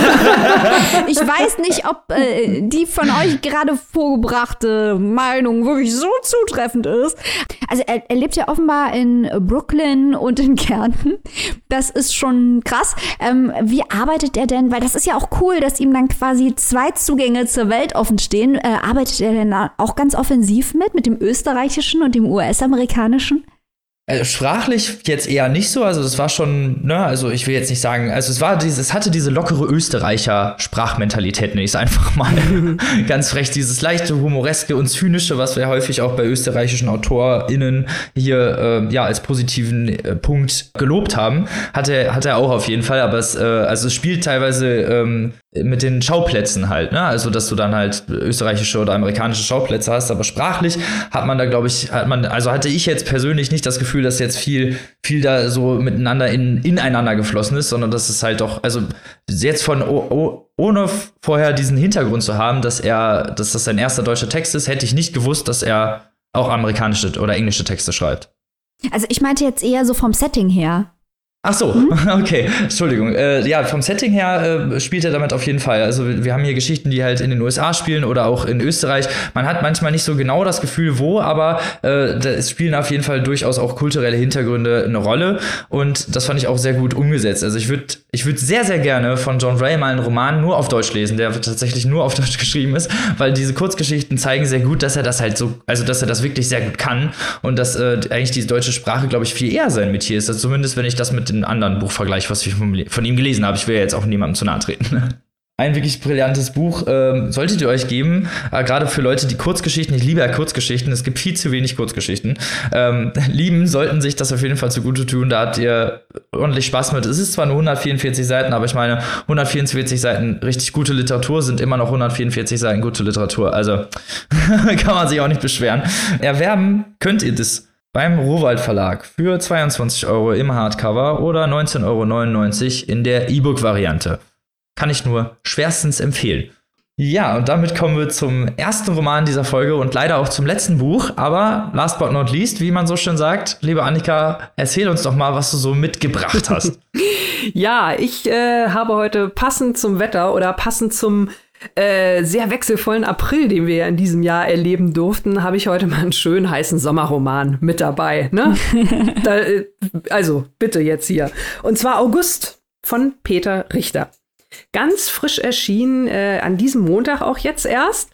Speaker 2: Ich weiß nicht, ob äh, die von euch gerade vorgebrachte Meinung wirklich so zutreffend ist. Also er, er lebt ja offenbar in Brooklyn und in Kärnten. Das ist schon krass. Ähm, wie arbeitet er denn? Weil das ist ja auch cool, dass ihm dann quasi zwei Zugänge zur Welt offen stehen. Äh, arbeitet er denn auch ganz offensiv? Intensiv mit, mit dem österreichischen und dem US-amerikanischen?
Speaker 1: Also sprachlich jetzt eher nicht so, also es war schon, ne, also ich will jetzt nicht sagen, also es war dieses, es hatte diese lockere Österreicher Sprachmentalität, nenne ich es einfach mal. Ganz frech, dieses leichte, humoreske und zynische, was wir häufig auch bei österreichischen AutorInnen hier äh, ja als positiven äh, Punkt gelobt haben, hat er, hat er auch auf jeden Fall, aber es, äh, also es spielt teilweise ähm, mit den Schauplätzen halt, ne? Also, dass du dann halt österreichische oder amerikanische Schauplätze hast, aber sprachlich hat man da, glaube ich, hat man, also hatte ich jetzt persönlich nicht das Gefühl, dass jetzt viel, viel da so miteinander in, ineinander geflossen ist, sondern dass es halt doch, also jetzt von, oh, ohne vorher diesen Hintergrund zu haben, dass er, dass das sein erster deutscher Text ist, hätte ich nicht gewusst, dass er auch amerikanische oder englische Texte schreibt.
Speaker 2: Also ich meinte jetzt eher so vom Setting her.
Speaker 1: Ach so, hm? okay, Entschuldigung. Äh, ja, vom Setting her äh, spielt er damit auf jeden Fall. Also wir haben hier Geschichten, die halt in den USA spielen oder auch in Österreich. Man hat manchmal nicht so genau das Gefühl, wo, aber äh, es spielen auf jeden Fall durchaus auch kulturelle Hintergründe eine Rolle. Und das fand ich auch sehr gut umgesetzt. Also ich würde ich würd sehr, sehr gerne von John Ray mal einen Roman nur auf Deutsch lesen, der tatsächlich nur auf Deutsch geschrieben ist, weil diese Kurzgeschichten zeigen sehr gut, dass er das halt so, also dass er das wirklich sehr gut kann und dass äh, eigentlich die deutsche Sprache, glaube ich, viel eher sein Metier ist. Also zumindest wenn ich das mit den anderen Buchvergleich, was ich von ihm gelesen habe. Ich will ja jetzt auch niemandem zu nahe treten. Ein wirklich brillantes Buch ähm, solltet ihr euch geben, äh, gerade für Leute, die Kurzgeschichten, ich liebe ja Kurzgeschichten, es gibt viel zu wenig Kurzgeschichten, ähm, lieben, sollten sich das auf jeden Fall zugute tun, da habt ihr ordentlich Spaß mit. Es ist zwar nur 144 Seiten, aber ich meine, 144 Seiten richtig gute Literatur sind immer noch 144 Seiten gute Literatur, also kann man sich auch nicht beschweren. Erwerben könnt ihr das beim Rohwald Verlag für 22 Euro im Hardcover oder 19,99 Euro in der E-Book-Variante. Kann ich nur schwerstens empfehlen. Ja, und damit kommen wir zum ersten Roman dieser Folge und leider auch zum letzten Buch. Aber last but not least, wie man so schön sagt, liebe Annika, erzähl uns doch mal, was du so mitgebracht hast.
Speaker 3: ja, ich äh, habe heute passend zum Wetter oder passend zum äh, sehr wechselvollen April, den wir ja in diesem Jahr erleben durften, habe ich heute mal einen schönen heißen Sommerroman mit dabei. Ne? da, äh, also bitte jetzt hier. Und zwar August von Peter Richter. Ganz frisch erschienen, äh, an diesem Montag auch jetzt erst.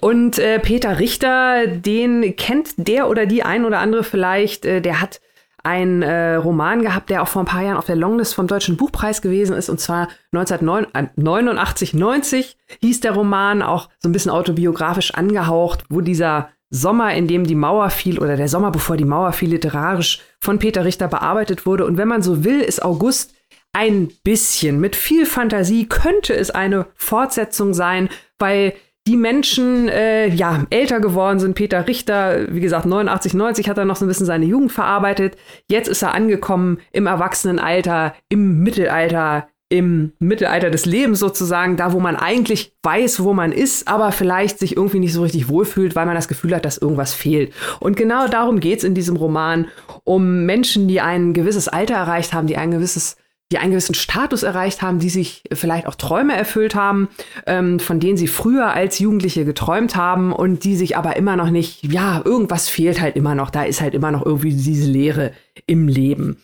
Speaker 3: Und äh, Peter Richter, den kennt der oder die ein oder andere vielleicht. Äh, der hat einen äh, Roman gehabt, der auch vor ein paar Jahren auf der Longlist vom Deutschen Buchpreis gewesen ist. Und zwar 1989, 90 hieß der Roman, auch so ein bisschen autobiografisch angehaucht, wo dieser Sommer, in dem die Mauer fiel, oder der Sommer, bevor die Mauer fiel, literarisch von Peter Richter bearbeitet wurde. Und wenn man so will, ist August ein bisschen, mit viel Fantasie könnte es eine Fortsetzung sein, weil die Menschen äh, ja älter geworden sind. Peter Richter, wie gesagt, 89, 90 hat er noch so ein bisschen seine Jugend verarbeitet. Jetzt ist er angekommen im Erwachsenenalter, im Mittelalter, im Mittelalter des Lebens sozusagen, da wo man eigentlich weiß, wo man ist, aber vielleicht sich irgendwie nicht so richtig wohlfühlt, weil man das Gefühl hat, dass irgendwas fehlt. Und genau darum geht es in diesem Roman, um Menschen, die ein gewisses Alter erreicht haben, die ein gewisses die einen gewissen Status erreicht haben, die sich vielleicht auch Träume erfüllt haben, ähm, von denen sie früher als Jugendliche geträumt haben und die sich aber immer noch nicht, ja, irgendwas fehlt halt immer noch, da ist halt immer noch irgendwie diese Leere im Leben.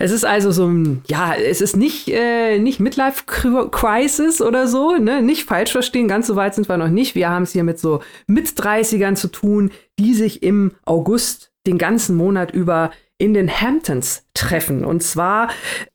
Speaker 3: Es ist also so ein, ja, es ist nicht, äh, nicht Midlife Crisis oder so, ne, nicht falsch verstehen, ganz so weit sind wir noch nicht. Wir haben es hier mit so Mit-30ern zu tun, die sich im August den ganzen Monat über in den Hamptons treffen. Und zwar,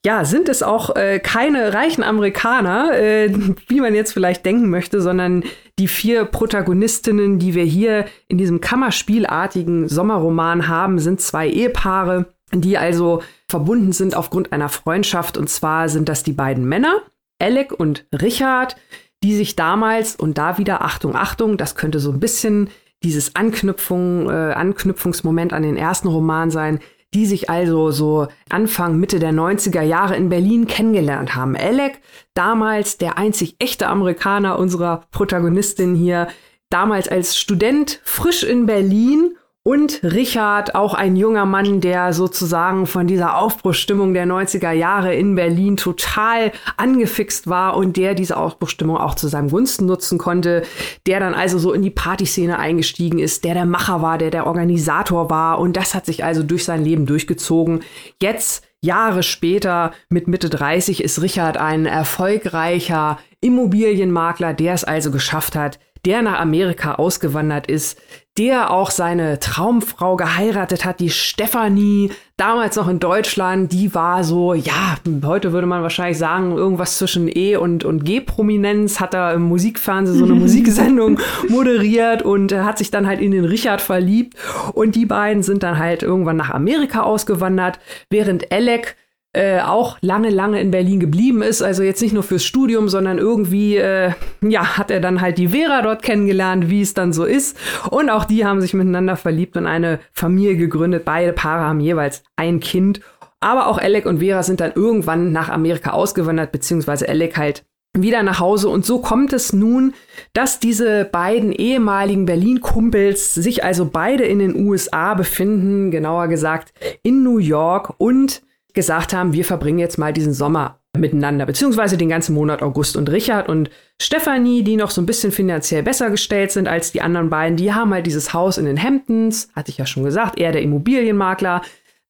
Speaker 3: ja, sind es auch äh, keine reichen Amerikaner, äh, wie man jetzt vielleicht denken möchte, sondern die vier Protagonistinnen, die wir hier in diesem Kammerspielartigen Sommerroman haben, sind zwei Ehepaare, die also verbunden sind aufgrund einer Freundschaft. Und zwar sind das die beiden Männer, Alec und Richard, die sich damals, und da wieder Achtung, Achtung, das könnte so ein bisschen dieses Anknüpfung, äh, Anknüpfungsmoment an den ersten Roman sein, die sich also so Anfang, Mitte der 90er Jahre in Berlin kennengelernt haben. Alec, damals der einzig echte Amerikaner unserer Protagonistin hier, damals als Student frisch in Berlin und Richard, auch ein junger Mann, der sozusagen von dieser Aufbruchstimmung der 90er Jahre in Berlin total angefixt war und der diese Aufbruchstimmung auch zu seinem Gunsten nutzen konnte, der dann also so in die Partyszene eingestiegen ist, der der Macher war, der der Organisator war und das hat sich also durch sein Leben durchgezogen. Jetzt Jahre später, mit Mitte 30, ist Richard ein erfolgreicher Immobilienmakler, der es also geschafft hat, der nach Amerika ausgewandert ist, der auch seine Traumfrau geheiratet hat, die Stefanie, damals noch in Deutschland, die war so, ja, heute würde man wahrscheinlich sagen, irgendwas zwischen E und, und G-Prominenz, hat er im Musikfernsehen so eine Musiksendung moderiert und hat sich dann halt in den Richard verliebt. Und die beiden sind dann halt irgendwann nach Amerika ausgewandert, während Alec äh, auch lange, lange in Berlin geblieben ist. Also jetzt nicht nur fürs Studium, sondern irgendwie, äh, ja, hat er dann halt die Vera dort kennengelernt, wie es dann so ist. Und auch die haben sich miteinander verliebt und eine Familie gegründet. Beide Paare haben jeweils ein Kind. Aber auch Alec und Vera sind dann irgendwann nach Amerika ausgewandert, beziehungsweise Alec halt wieder nach Hause. Und so kommt es nun, dass diese beiden ehemaligen Berlin-Kumpels sich also beide in den USA befinden, genauer gesagt in New York und gesagt haben, wir verbringen jetzt mal diesen Sommer miteinander, beziehungsweise den ganzen Monat August. Und Richard und Stefanie, die noch so ein bisschen finanziell besser gestellt sind als die anderen beiden, die haben halt dieses Haus in den Hamptons, hatte ich ja schon gesagt, er der Immobilienmakler.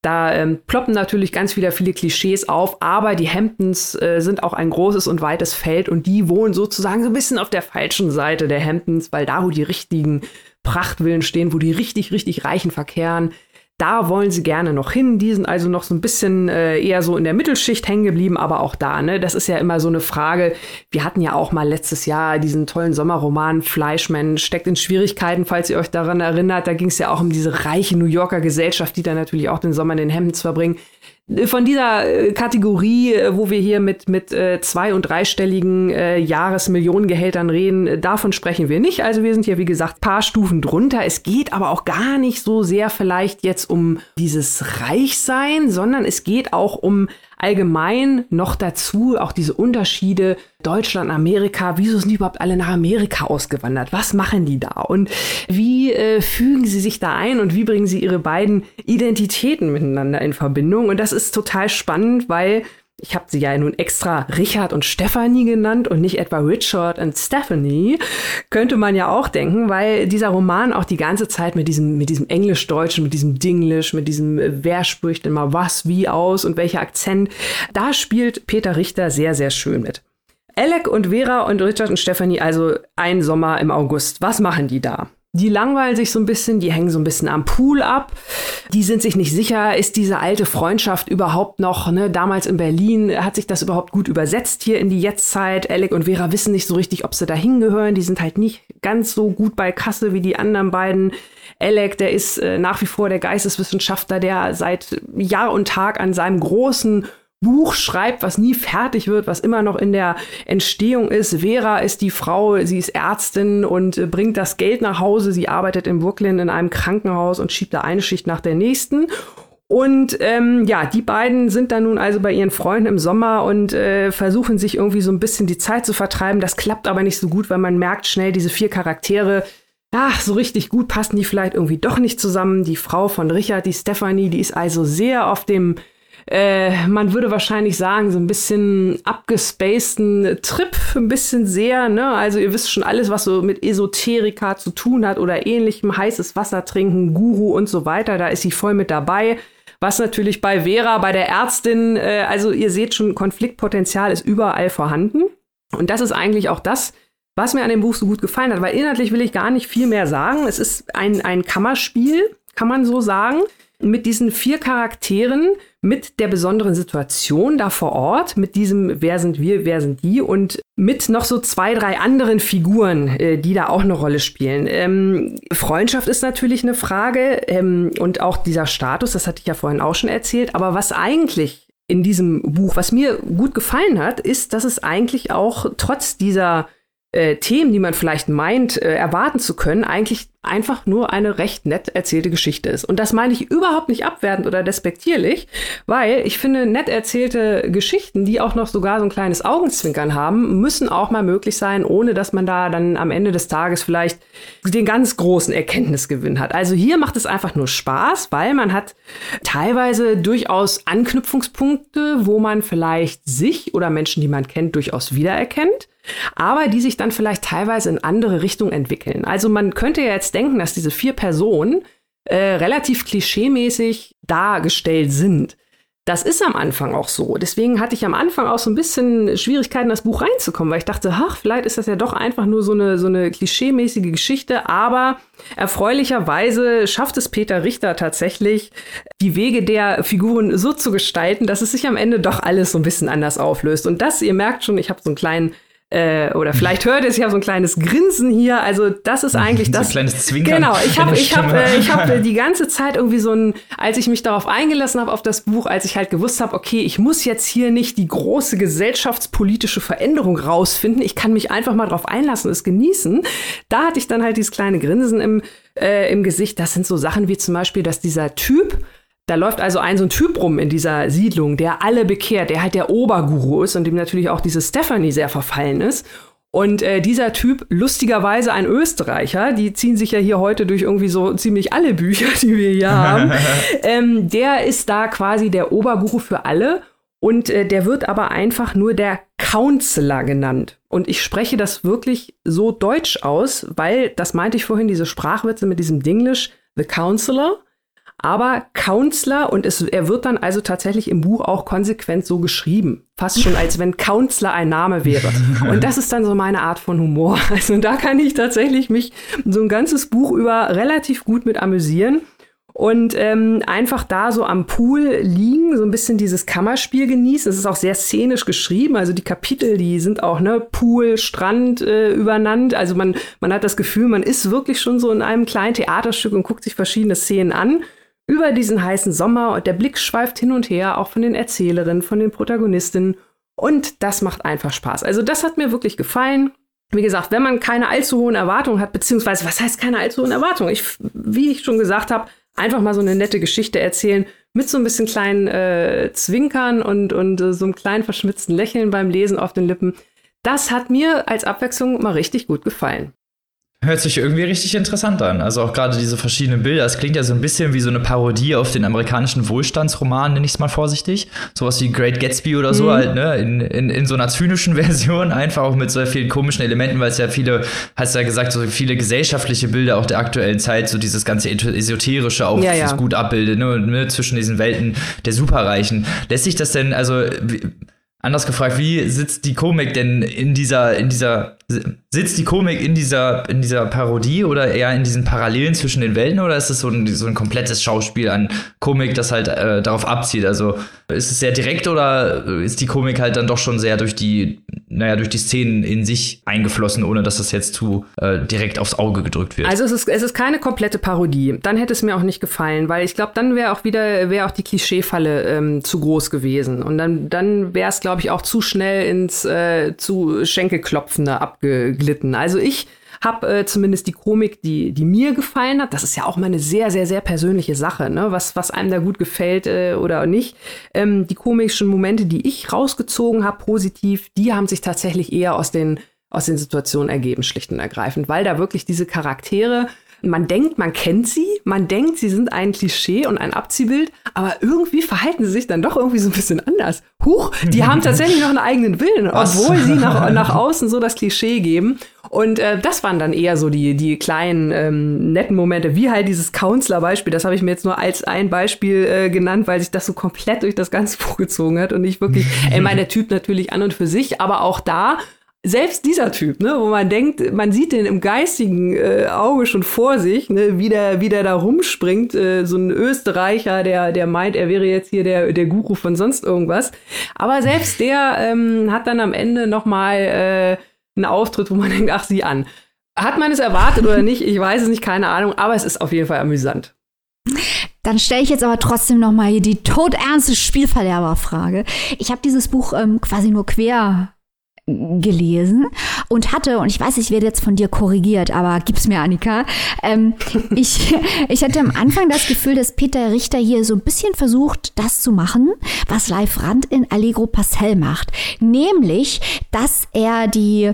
Speaker 3: Da ähm, ploppen natürlich ganz wieder viele Klischees auf, aber die Hamptons äh, sind auch ein großes und weites Feld und die wohnen sozusagen so ein bisschen auf der falschen Seite der Hamptons, weil da, wo die richtigen Prachtvillen stehen, wo die richtig, richtig Reichen verkehren, da wollen sie gerne noch hin. Die sind also noch so ein bisschen äh, eher so in der Mittelschicht hängen geblieben, aber auch da, ne, das ist ja immer so eine Frage. Wir hatten ja auch mal letztes Jahr diesen tollen Sommerroman Fleischman steckt in Schwierigkeiten, falls ihr euch daran erinnert. Da ging es ja auch um diese reiche New Yorker Gesellschaft, die da natürlich auch den Sommer in den Hemden verbringen. Von dieser äh, Kategorie, äh, wo wir hier mit, mit äh, zwei- und dreistelligen äh, Jahresmillionengehältern reden, davon sprechen wir nicht. Also wir sind hier, wie gesagt, paar Stufen drunter. Es geht aber auch gar nicht so sehr vielleicht jetzt um dieses Reichsein, sondern es geht auch um allgemein noch dazu auch diese Unterschiede Deutschland, Amerika, wieso sind die überhaupt alle nach Amerika ausgewandert? Was machen die da? Und wie äh, fügen sie sich da ein und wie bringen sie ihre beiden Identitäten miteinander in Verbindung? Und das ist total spannend, weil ich habe sie ja nun extra Richard und Stephanie genannt und nicht etwa Richard und Stephanie, könnte man ja auch denken, weil dieser Roman auch die ganze Zeit mit diesem, mit diesem Englisch-Deutschen, mit diesem Dinglish, mit diesem äh, Wer spricht denn mal was, wie aus und welcher Akzent, da spielt Peter Richter sehr, sehr schön mit. Alec und Vera und Richard und Stephanie, also ein Sommer im August. Was machen die da? Die langweilen sich so ein bisschen, die hängen so ein bisschen am Pool ab. Die sind sich nicht sicher, ist diese alte Freundschaft überhaupt noch, ne? Damals in Berlin hat sich das überhaupt gut übersetzt hier in die Jetztzeit. Alec und Vera wissen nicht so richtig, ob sie da hingehören. Die sind halt nicht ganz so gut bei Kasse wie die anderen beiden. Alec, der ist äh, nach wie vor der Geisteswissenschaftler, der seit Jahr und Tag an seinem großen Buch schreibt, was nie fertig wird, was immer noch in der Entstehung ist. Vera ist die Frau, sie ist Ärztin und äh, bringt das Geld nach Hause. Sie arbeitet in Brooklyn in einem Krankenhaus und schiebt da eine Schicht nach der nächsten. Und ähm, ja, die beiden sind dann nun also bei ihren Freunden im Sommer und äh, versuchen sich irgendwie so ein bisschen die Zeit zu vertreiben. Das klappt aber nicht so gut, weil man merkt schnell, diese vier Charaktere, ja, so richtig gut passen die vielleicht irgendwie doch nicht zusammen. Die Frau von Richard, die Stephanie, die ist also sehr auf dem äh, man würde wahrscheinlich sagen, so ein bisschen abgespaceden Trip, ein bisschen sehr, ne? Also ihr wisst schon alles, was so mit Esoterika zu tun hat oder ähnlichem, heißes Wasser trinken, Guru und so weiter, da ist sie voll mit dabei. Was natürlich bei Vera, bei der Ärztin, äh, also ihr seht schon, Konfliktpotenzial ist überall vorhanden. Und das ist eigentlich auch das, was mir an dem Buch so gut gefallen hat, weil inhaltlich will ich gar nicht viel mehr sagen. Es ist ein, ein Kammerspiel, kann man so sagen, mit diesen vier Charakteren, mit der besonderen Situation da vor Ort, mit diesem Wer sind wir, wer sind die und mit noch so zwei, drei anderen Figuren, äh, die da auch eine Rolle spielen. Ähm, Freundschaft ist natürlich eine Frage ähm, und auch dieser Status, das hatte ich ja vorhin auch schon erzählt, aber was eigentlich in diesem Buch, was mir gut gefallen hat, ist, dass es eigentlich auch trotz dieser äh, Themen, die man vielleicht meint, äh, erwarten zu können, eigentlich einfach nur eine recht nett erzählte Geschichte ist. Und das meine ich überhaupt nicht abwertend oder despektierlich, weil ich finde, nett erzählte Geschichten, die auch noch sogar so ein kleines Augenzwinkern haben, müssen auch mal möglich sein, ohne dass man da dann am Ende des Tages vielleicht den ganz großen Erkenntnisgewinn hat. Also hier macht es einfach nur Spaß, weil man hat teilweise durchaus Anknüpfungspunkte, wo man vielleicht sich oder Menschen, die man kennt, durchaus wiedererkennt aber die sich dann vielleicht teilweise in andere Richtungen entwickeln. Also man könnte ja jetzt denken, dass diese vier Personen äh, relativ klischeemäßig dargestellt sind. Das ist am Anfang auch so. Deswegen hatte ich am Anfang auch so ein bisschen Schwierigkeiten, das Buch reinzukommen, weil ich dachte, ach, vielleicht ist das ja doch einfach nur so eine, so eine klischeemäßige Geschichte. Aber erfreulicherweise schafft es Peter Richter tatsächlich, die Wege der Figuren so zu gestalten, dass es sich am Ende doch alles so ein bisschen anders auflöst. Und das, ihr merkt schon, ich habe so einen kleinen äh, oder vielleicht hört es, ich habe so ein kleines Grinsen hier. Also das ist eigentlich das.
Speaker 1: So ein kleines Zwinkern.
Speaker 3: Genau, ich habe ich hab, äh, ich hab die ganze Zeit irgendwie so ein, als ich mich darauf eingelassen habe auf das Buch, als ich halt gewusst habe, okay, ich muss jetzt hier nicht die große gesellschaftspolitische Veränderung rausfinden, ich kann mich einfach mal drauf einlassen, es genießen. Da hatte ich dann halt dieses kleine Grinsen im, äh, im Gesicht. Das sind so Sachen wie zum Beispiel, dass dieser Typ da läuft also ein so ein Typ rum in dieser Siedlung, der alle bekehrt, der halt der Oberguru ist und dem natürlich auch diese Stephanie sehr verfallen ist. Und äh, dieser Typ, lustigerweise ein Österreicher, die ziehen sich ja hier heute durch irgendwie so ziemlich alle Bücher, die wir hier haben, ähm, der ist da quasi der Oberguru für alle. Und äh, der wird aber einfach nur der Counselor genannt. Und ich spreche das wirklich so deutsch aus, weil, das meinte ich vorhin, diese Sprachwitze mit diesem Dinglish, the Counselor aber Counselor und es, er wird dann also tatsächlich im Buch auch konsequent so geschrieben. Fast schon, als wenn Counselor ein Name wäre. Und das ist dann so meine Art von Humor. Also da kann ich tatsächlich mich so ein ganzes Buch über relativ gut mit amüsieren. Und ähm, einfach da so am Pool liegen, so ein bisschen dieses Kammerspiel genießen. Es ist auch sehr szenisch geschrieben. Also die Kapitel, die sind auch, ne, Pool, Strand äh, übernannt. Also man, man hat das Gefühl, man ist wirklich schon so in einem kleinen Theaterstück und guckt sich verschiedene Szenen an. Über diesen heißen Sommer und der Blick schweift hin und her, auch von den Erzählerinnen, von den Protagonistinnen. Und das macht einfach Spaß. Also das hat mir wirklich gefallen. Wie gesagt, wenn man keine allzu hohen Erwartungen hat, beziehungsweise was heißt keine allzu hohen Erwartungen? Ich, wie ich schon gesagt habe, einfach mal so eine nette Geschichte erzählen mit so ein bisschen kleinen äh, Zwinkern und, und äh, so einem kleinen verschmitzten Lächeln beim Lesen auf den Lippen. Das hat mir als Abwechslung mal richtig gut gefallen.
Speaker 1: Hört sich irgendwie richtig interessant an. Also auch gerade diese verschiedenen Bilder. Es klingt ja so ein bisschen wie so eine Parodie auf den amerikanischen Wohlstandsroman, nenne ich es mal vorsichtig. Sowas wie Great Gatsby oder so mhm. halt, ne? In, in, in so einer zynischen Version, einfach auch mit so vielen komischen Elementen, weil es ja viele, hast du ja gesagt, so viele gesellschaftliche Bilder auch der aktuellen Zeit, so dieses ganze Esoterische auch
Speaker 3: ja, ja.
Speaker 1: gut abbildet, ne? ne? Zwischen diesen Welten der Superreichen. Lässt sich das denn, also anders gefragt, wie sitzt die Komik denn in dieser, in dieser Sitzt die Komik in dieser, in dieser Parodie oder eher in diesen Parallelen zwischen den Welten oder ist es so ein, so ein komplettes Schauspiel an Komik, das halt äh, darauf abzieht? Also ist es sehr direkt oder ist die Komik halt dann doch schon sehr durch die, naja, durch die Szenen in sich eingeflossen, ohne dass das jetzt zu äh, direkt aufs Auge gedrückt wird?
Speaker 3: Also es ist, es ist keine komplette Parodie. Dann hätte es mir auch nicht gefallen, weil ich glaube, dann wäre auch wieder, wäre auch die Klischeefalle ähm, zu groß gewesen. Und dann, dann wäre es, glaube ich, auch zu schnell ins äh, zu Schenkelklopfende abgegeben abgeglitten. Also ich habe äh, zumindest die Komik, die, die mir gefallen hat. Das ist ja auch mal eine sehr, sehr, sehr persönliche Sache, ne? was, was einem da gut gefällt äh, oder nicht. Ähm, die komischen Momente, die ich rausgezogen habe, positiv, die haben sich tatsächlich eher aus den, aus den Situationen ergeben, schlicht und ergreifend, weil da wirklich diese Charaktere man denkt, man kennt sie, man denkt, sie sind ein Klischee und ein Abziehbild, aber irgendwie verhalten sie sich dann doch irgendwie so ein bisschen anders. Huch, die haben tatsächlich noch einen eigenen Willen, obwohl sie nach, nach außen so das Klischee geben. Und äh, das waren dann eher so die, die kleinen ähm, netten Momente, wie halt dieses Counselor-Beispiel. Das habe ich mir jetzt nur als ein Beispiel äh, genannt, weil sich das so komplett durch das ganze Buch gezogen hat und nicht wirklich, ey, mein der Typ natürlich an und für sich, aber auch da selbst dieser Typ, ne, wo man denkt, man sieht den im geistigen äh, Auge schon vor sich, ne, wie der, wie der da rumspringt, äh, so ein Österreicher, der, der meint, er wäre jetzt hier der, der Guru von sonst irgendwas. Aber selbst der ähm, hat dann am Ende noch mal äh, einen Auftritt, wo man denkt, ach, sieh an. Hat man es erwartet oder nicht? Ich weiß es nicht, keine Ahnung, aber es ist auf jeden Fall amüsant.
Speaker 2: Dann stelle ich jetzt aber trotzdem noch mal hier die todernste Spielverderberfrage. Ich habe dieses Buch ähm, quasi nur quer gelesen und hatte, und ich weiß, ich werde jetzt von dir korrigiert, aber gib's mir, Annika. Ähm, ich, ich hatte am Anfang das Gefühl, dass Peter Richter hier so ein bisschen versucht, das zu machen, was Live Rand in Allegro Pastel macht. Nämlich, dass er die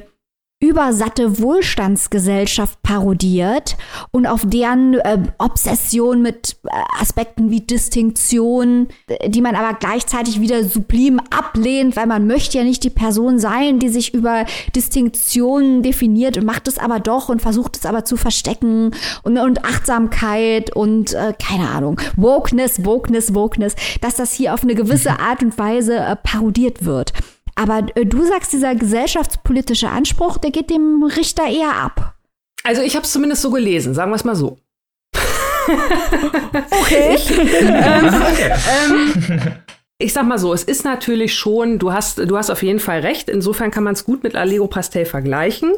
Speaker 2: übersatte Wohlstandsgesellschaft parodiert und auf deren äh, Obsession mit äh, Aspekten wie Distinktion, äh, die man aber gleichzeitig wieder sublim ablehnt, weil man möchte ja nicht die Person sein, die sich über Distinktionen definiert und macht es aber doch und versucht es aber zu verstecken und, und Achtsamkeit und äh, keine Ahnung, Wokeness, Wokeness, Wokeness, dass das hier auf eine gewisse Art und Weise äh, parodiert wird. Aber äh, du sagst, dieser gesellschaftspolitische Anspruch, der geht dem Richter eher ab.
Speaker 3: Also ich habe es zumindest so gelesen, sagen wir es mal so.
Speaker 2: okay.
Speaker 3: Ich, ähm, ähm, ich sag mal so, es ist natürlich schon, du hast, du hast auf jeden Fall recht. Insofern kann man es gut mit Allegro Pastel vergleichen,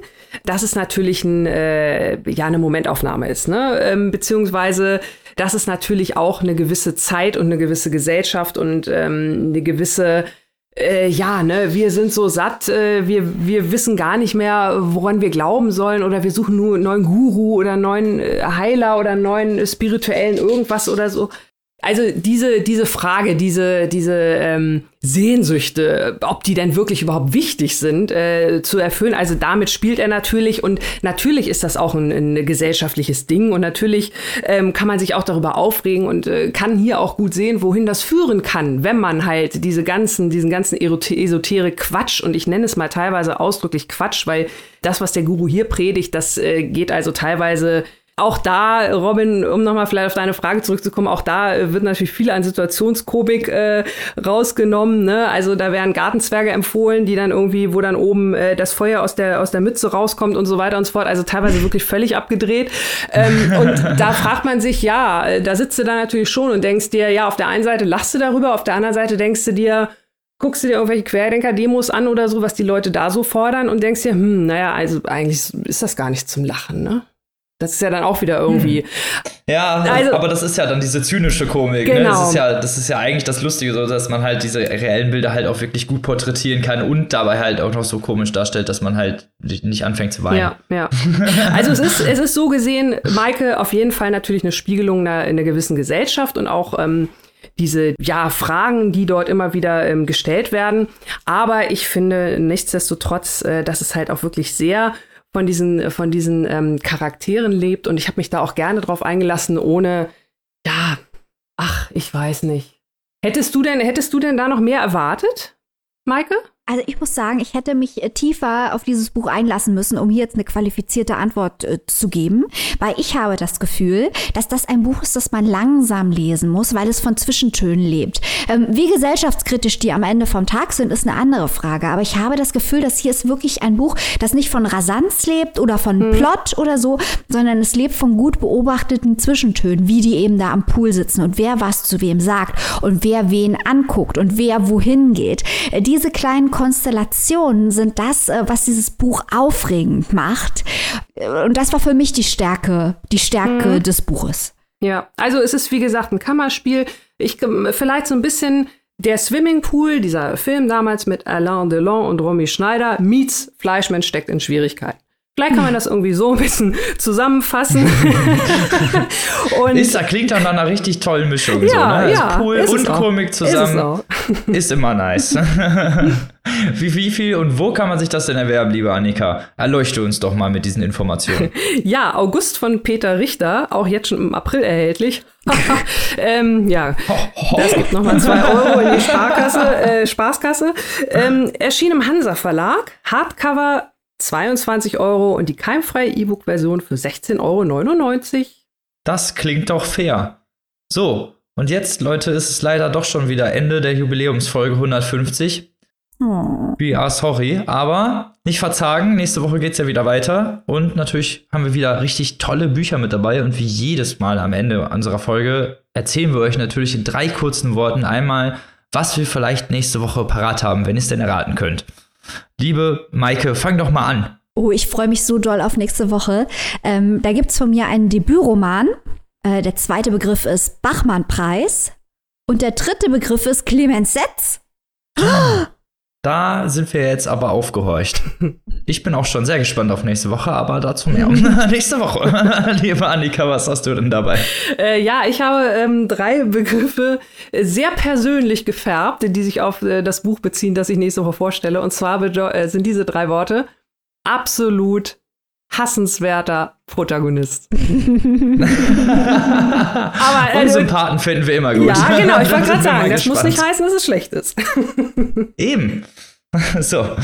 Speaker 3: dass es natürlich ein, äh, ja, eine Momentaufnahme ist, ne? Ähm, beziehungsweise, dass es natürlich auch eine gewisse Zeit und eine gewisse Gesellschaft und ähm, eine gewisse äh, ja, ne, wir sind so satt, äh, wir, wir wissen gar nicht mehr, woran wir glauben sollen oder wir suchen nur einen neuen Guru oder einen neuen äh, Heiler oder einen neuen spirituellen irgendwas oder so also diese, diese Frage, diese, diese ähm, Sehnsüchte, ob die denn wirklich überhaupt wichtig sind, äh, zu erfüllen, also damit spielt er natürlich und natürlich ist das auch ein, ein gesellschaftliches Ding und natürlich ähm, kann man sich auch darüber aufregen und äh, kann hier auch gut sehen, wohin das führen kann, wenn man halt diese ganzen, diesen ganzen esoterik Quatsch und ich nenne es mal teilweise ausdrücklich Quatsch, weil das, was der Guru hier predigt, das äh, geht also teilweise auch da, Robin, um nochmal vielleicht auf deine Frage zurückzukommen, auch da äh, wird natürlich viel an Situationskomik äh, rausgenommen. Ne? Also da werden Gartenzwerge empfohlen, die dann irgendwie, wo dann oben äh, das Feuer aus der, aus der Mütze rauskommt und so weiter und so fort. Also teilweise wirklich völlig abgedreht. Ähm, und da fragt man sich, ja, äh, da sitzt du dann natürlich schon und denkst dir, ja, auf der einen Seite lachst du darüber, auf der anderen Seite denkst du dir, guckst du dir irgendwelche Querdenker-Demos an oder so, was die Leute da so fordern und denkst dir, hm, naja, also eigentlich ist das gar nicht zum Lachen, ne? Das ist ja dann auch wieder irgendwie.
Speaker 1: Ja, also, aber das ist ja dann diese zynische Komik.
Speaker 3: Genau.
Speaker 1: Ne? Das, ist ja, das ist ja eigentlich das Lustige, so, dass man halt diese reellen Bilder halt auch wirklich gut porträtieren kann und dabei halt auch noch so komisch darstellt, dass man halt nicht anfängt zu weinen.
Speaker 3: Ja, ja. Also es ist, es ist so gesehen, Maike, auf jeden Fall natürlich eine Spiegelung einer, in einer gewissen Gesellschaft und auch ähm, diese ja, Fragen, die dort immer wieder ähm, gestellt werden. Aber ich finde nichtsdestotrotz, äh, dass es halt auch wirklich sehr von diesen, von diesen ähm, Charakteren lebt. Und ich habe mich da auch gerne drauf eingelassen, ohne, ja, ach, ich weiß nicht. Hättest du denn, hättest du denn da noch mehr erwartet, Maike?
Speaker 2: Also ich muss sagen, ich hätte mich äh, tiefer auf dieses Buch einlassen müssen, um hier jetzt eine qualifizierte Antwort äh, zu geben, weil ich habe das Gefühl, dass das ein Buch ist, das man langsam lesen muss, weil es von Zwischentönen lebt. Ähm, wie gesellschaftskritisch die am Ende vom Tag sind, ist eine andere Frage, aber ich habe das Gefühl, dass hier ist wirklich ein Buch, das nicht von Rasanz lebt oder von hm. Plot oder so, sondern es lebt von gut beobachteten Zwischentönen, wie die eben da am Pool sitzen und wer was zu wem sagt und wer wen anguckt und wer wohin geht. Äh, diese kleinen Konstellationen sind das, äh, was dieses Buch aufregend macht. Und das war für mich die Stärke, die Stärke mhm. des Buches.
Speaker 3: Ja, also es ist wie gesagt ein Kammerspiel. Ich vielleicht so ein bisschen der Swimmingpool, dieser Film damals mit Alain Delon und Romy Schneider, meets Fleischmensch steckt in Schwierigkeiten. Vielleicht kann man das irgendwie so ein bisschen zusammenfassen.
Speaker 1: und ist, da klingt dann nach einer richtig tollen Mischung. Ja, so, ne? Also ja, Pool und Komik zusammen ist, ist, immer nice. wie, wie viel und wo kann man sich das denn erwerben, liebe Annika? Erleuchte uns doch mal mit diesen Informationen.
Speaker 3: ja, August von Peter Richter, auch jetzt schon im April erhältlich. ähm, ja, das gibt nochmal zwei Euro in die Sparkasse, äh, Spaßkasse. Ähm, erschien im Hansa Verlag, Hardcover 22 Euro und die keimfreie E-Book-Version für 16,99 Euro.
Speaker 1: Das klingt doch fair. So, und jetzt, Leute, ist es leider doch schon wieder Ende der Jubiläumsfolge 150. Oh. We are sorry, aber nicht verzagen. Nächste Woche geht es ja wieder weiter. Und natürlich haben wir wieder richtig tolle Bücher mit dabei. Und wie jedes Mal am Ende unserer Folge erzählen wir euch natürlich in drei kurzen Worten einmal, was wir vielleicht nächste Woche parat haben, wenn ihr es denn erraten könnt. Liebe Maike, fang doch mal an.
Speaker 2: Oh, ich freue mich so doll auf nächste Woche. Ähm, da gibt es von mir einen Debütroman. Äh, der zweite Begriff ist Bachmann-Preis. Und der dritte Begriff ist Clemens Setz.
Speaker 1: Da sind wir jetzt aber aufgehorcht. Ich bin auch schon sehr gespannt auf nächste Woche, aber dazu mehr nächste Woche. Liebe Annika, was hast du denn dabei?
Speaker 3: Äh, ja, ich habe ähm, drei Begriffe sehr persönlich gefärbt, die sich auf äh, das Buch beziehen, das ich nächste Woche vorstelle. Und zwar äh, sind diese drei Worte absolut hassenswerter Protagonist.
Speaker 1: Aber äh, Sympathen finden wir immer gut.
Speaker 3: Ja, genau, ich wollte gerade sagen, das muss nicht heißen, dass es schlecht ist.
Speaker 1: Eben. so.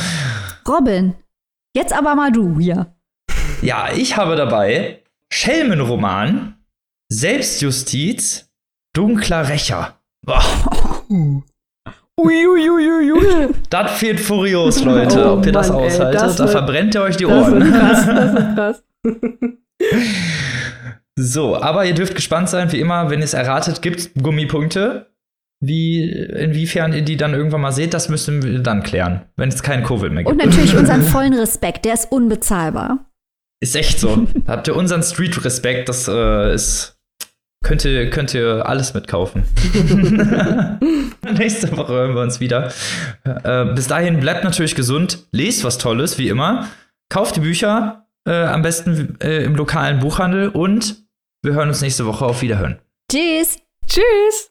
Speaker 2: Robin, jetzt aber mal du hier.
Speaker 1: Ja, ich habe dabei Schelmenroman, Selbstjustiz, dunkler Rächer. Boah.
Speaker 3: Uiuiuiui.
Speaker 1: Das fehlt furios, Leute. Oh, Ob ihr das Mann, aushaltet, ey, das da wird, verbrennt ihr euch die Ohren. Das ist krass, das ist krass. so, aber ihr dürft gespannt sein, wie immer, wenn ihr es erratet, gibt es Gummipunkte. Wie, inwiefern ihr die dann irgendwann mal seht, das müssen wir dann klären, wenn es keinen Covid mehr gibt.
Speaker 2: Und natürlich unseren vollen Respekt, der ist unbezahlbar.
Speaker 1: Ist echt so. Habt ihr unseren Street-Respekt, das äh, ist Könnt ihr, könnt ihr alles mitkaufen. Nächste Woche hören wir uns wieder. Äh, bis dahin bleibt natürlich gesund, lest was Tolles, wie immer. Kauft die Bücher, äh, am besten äh, im lokalen Buchhandel und wir hören uns nächste Woche auf Wiederhören.
Speaker 2: Tschüss.
Speaker 3: Tschüss.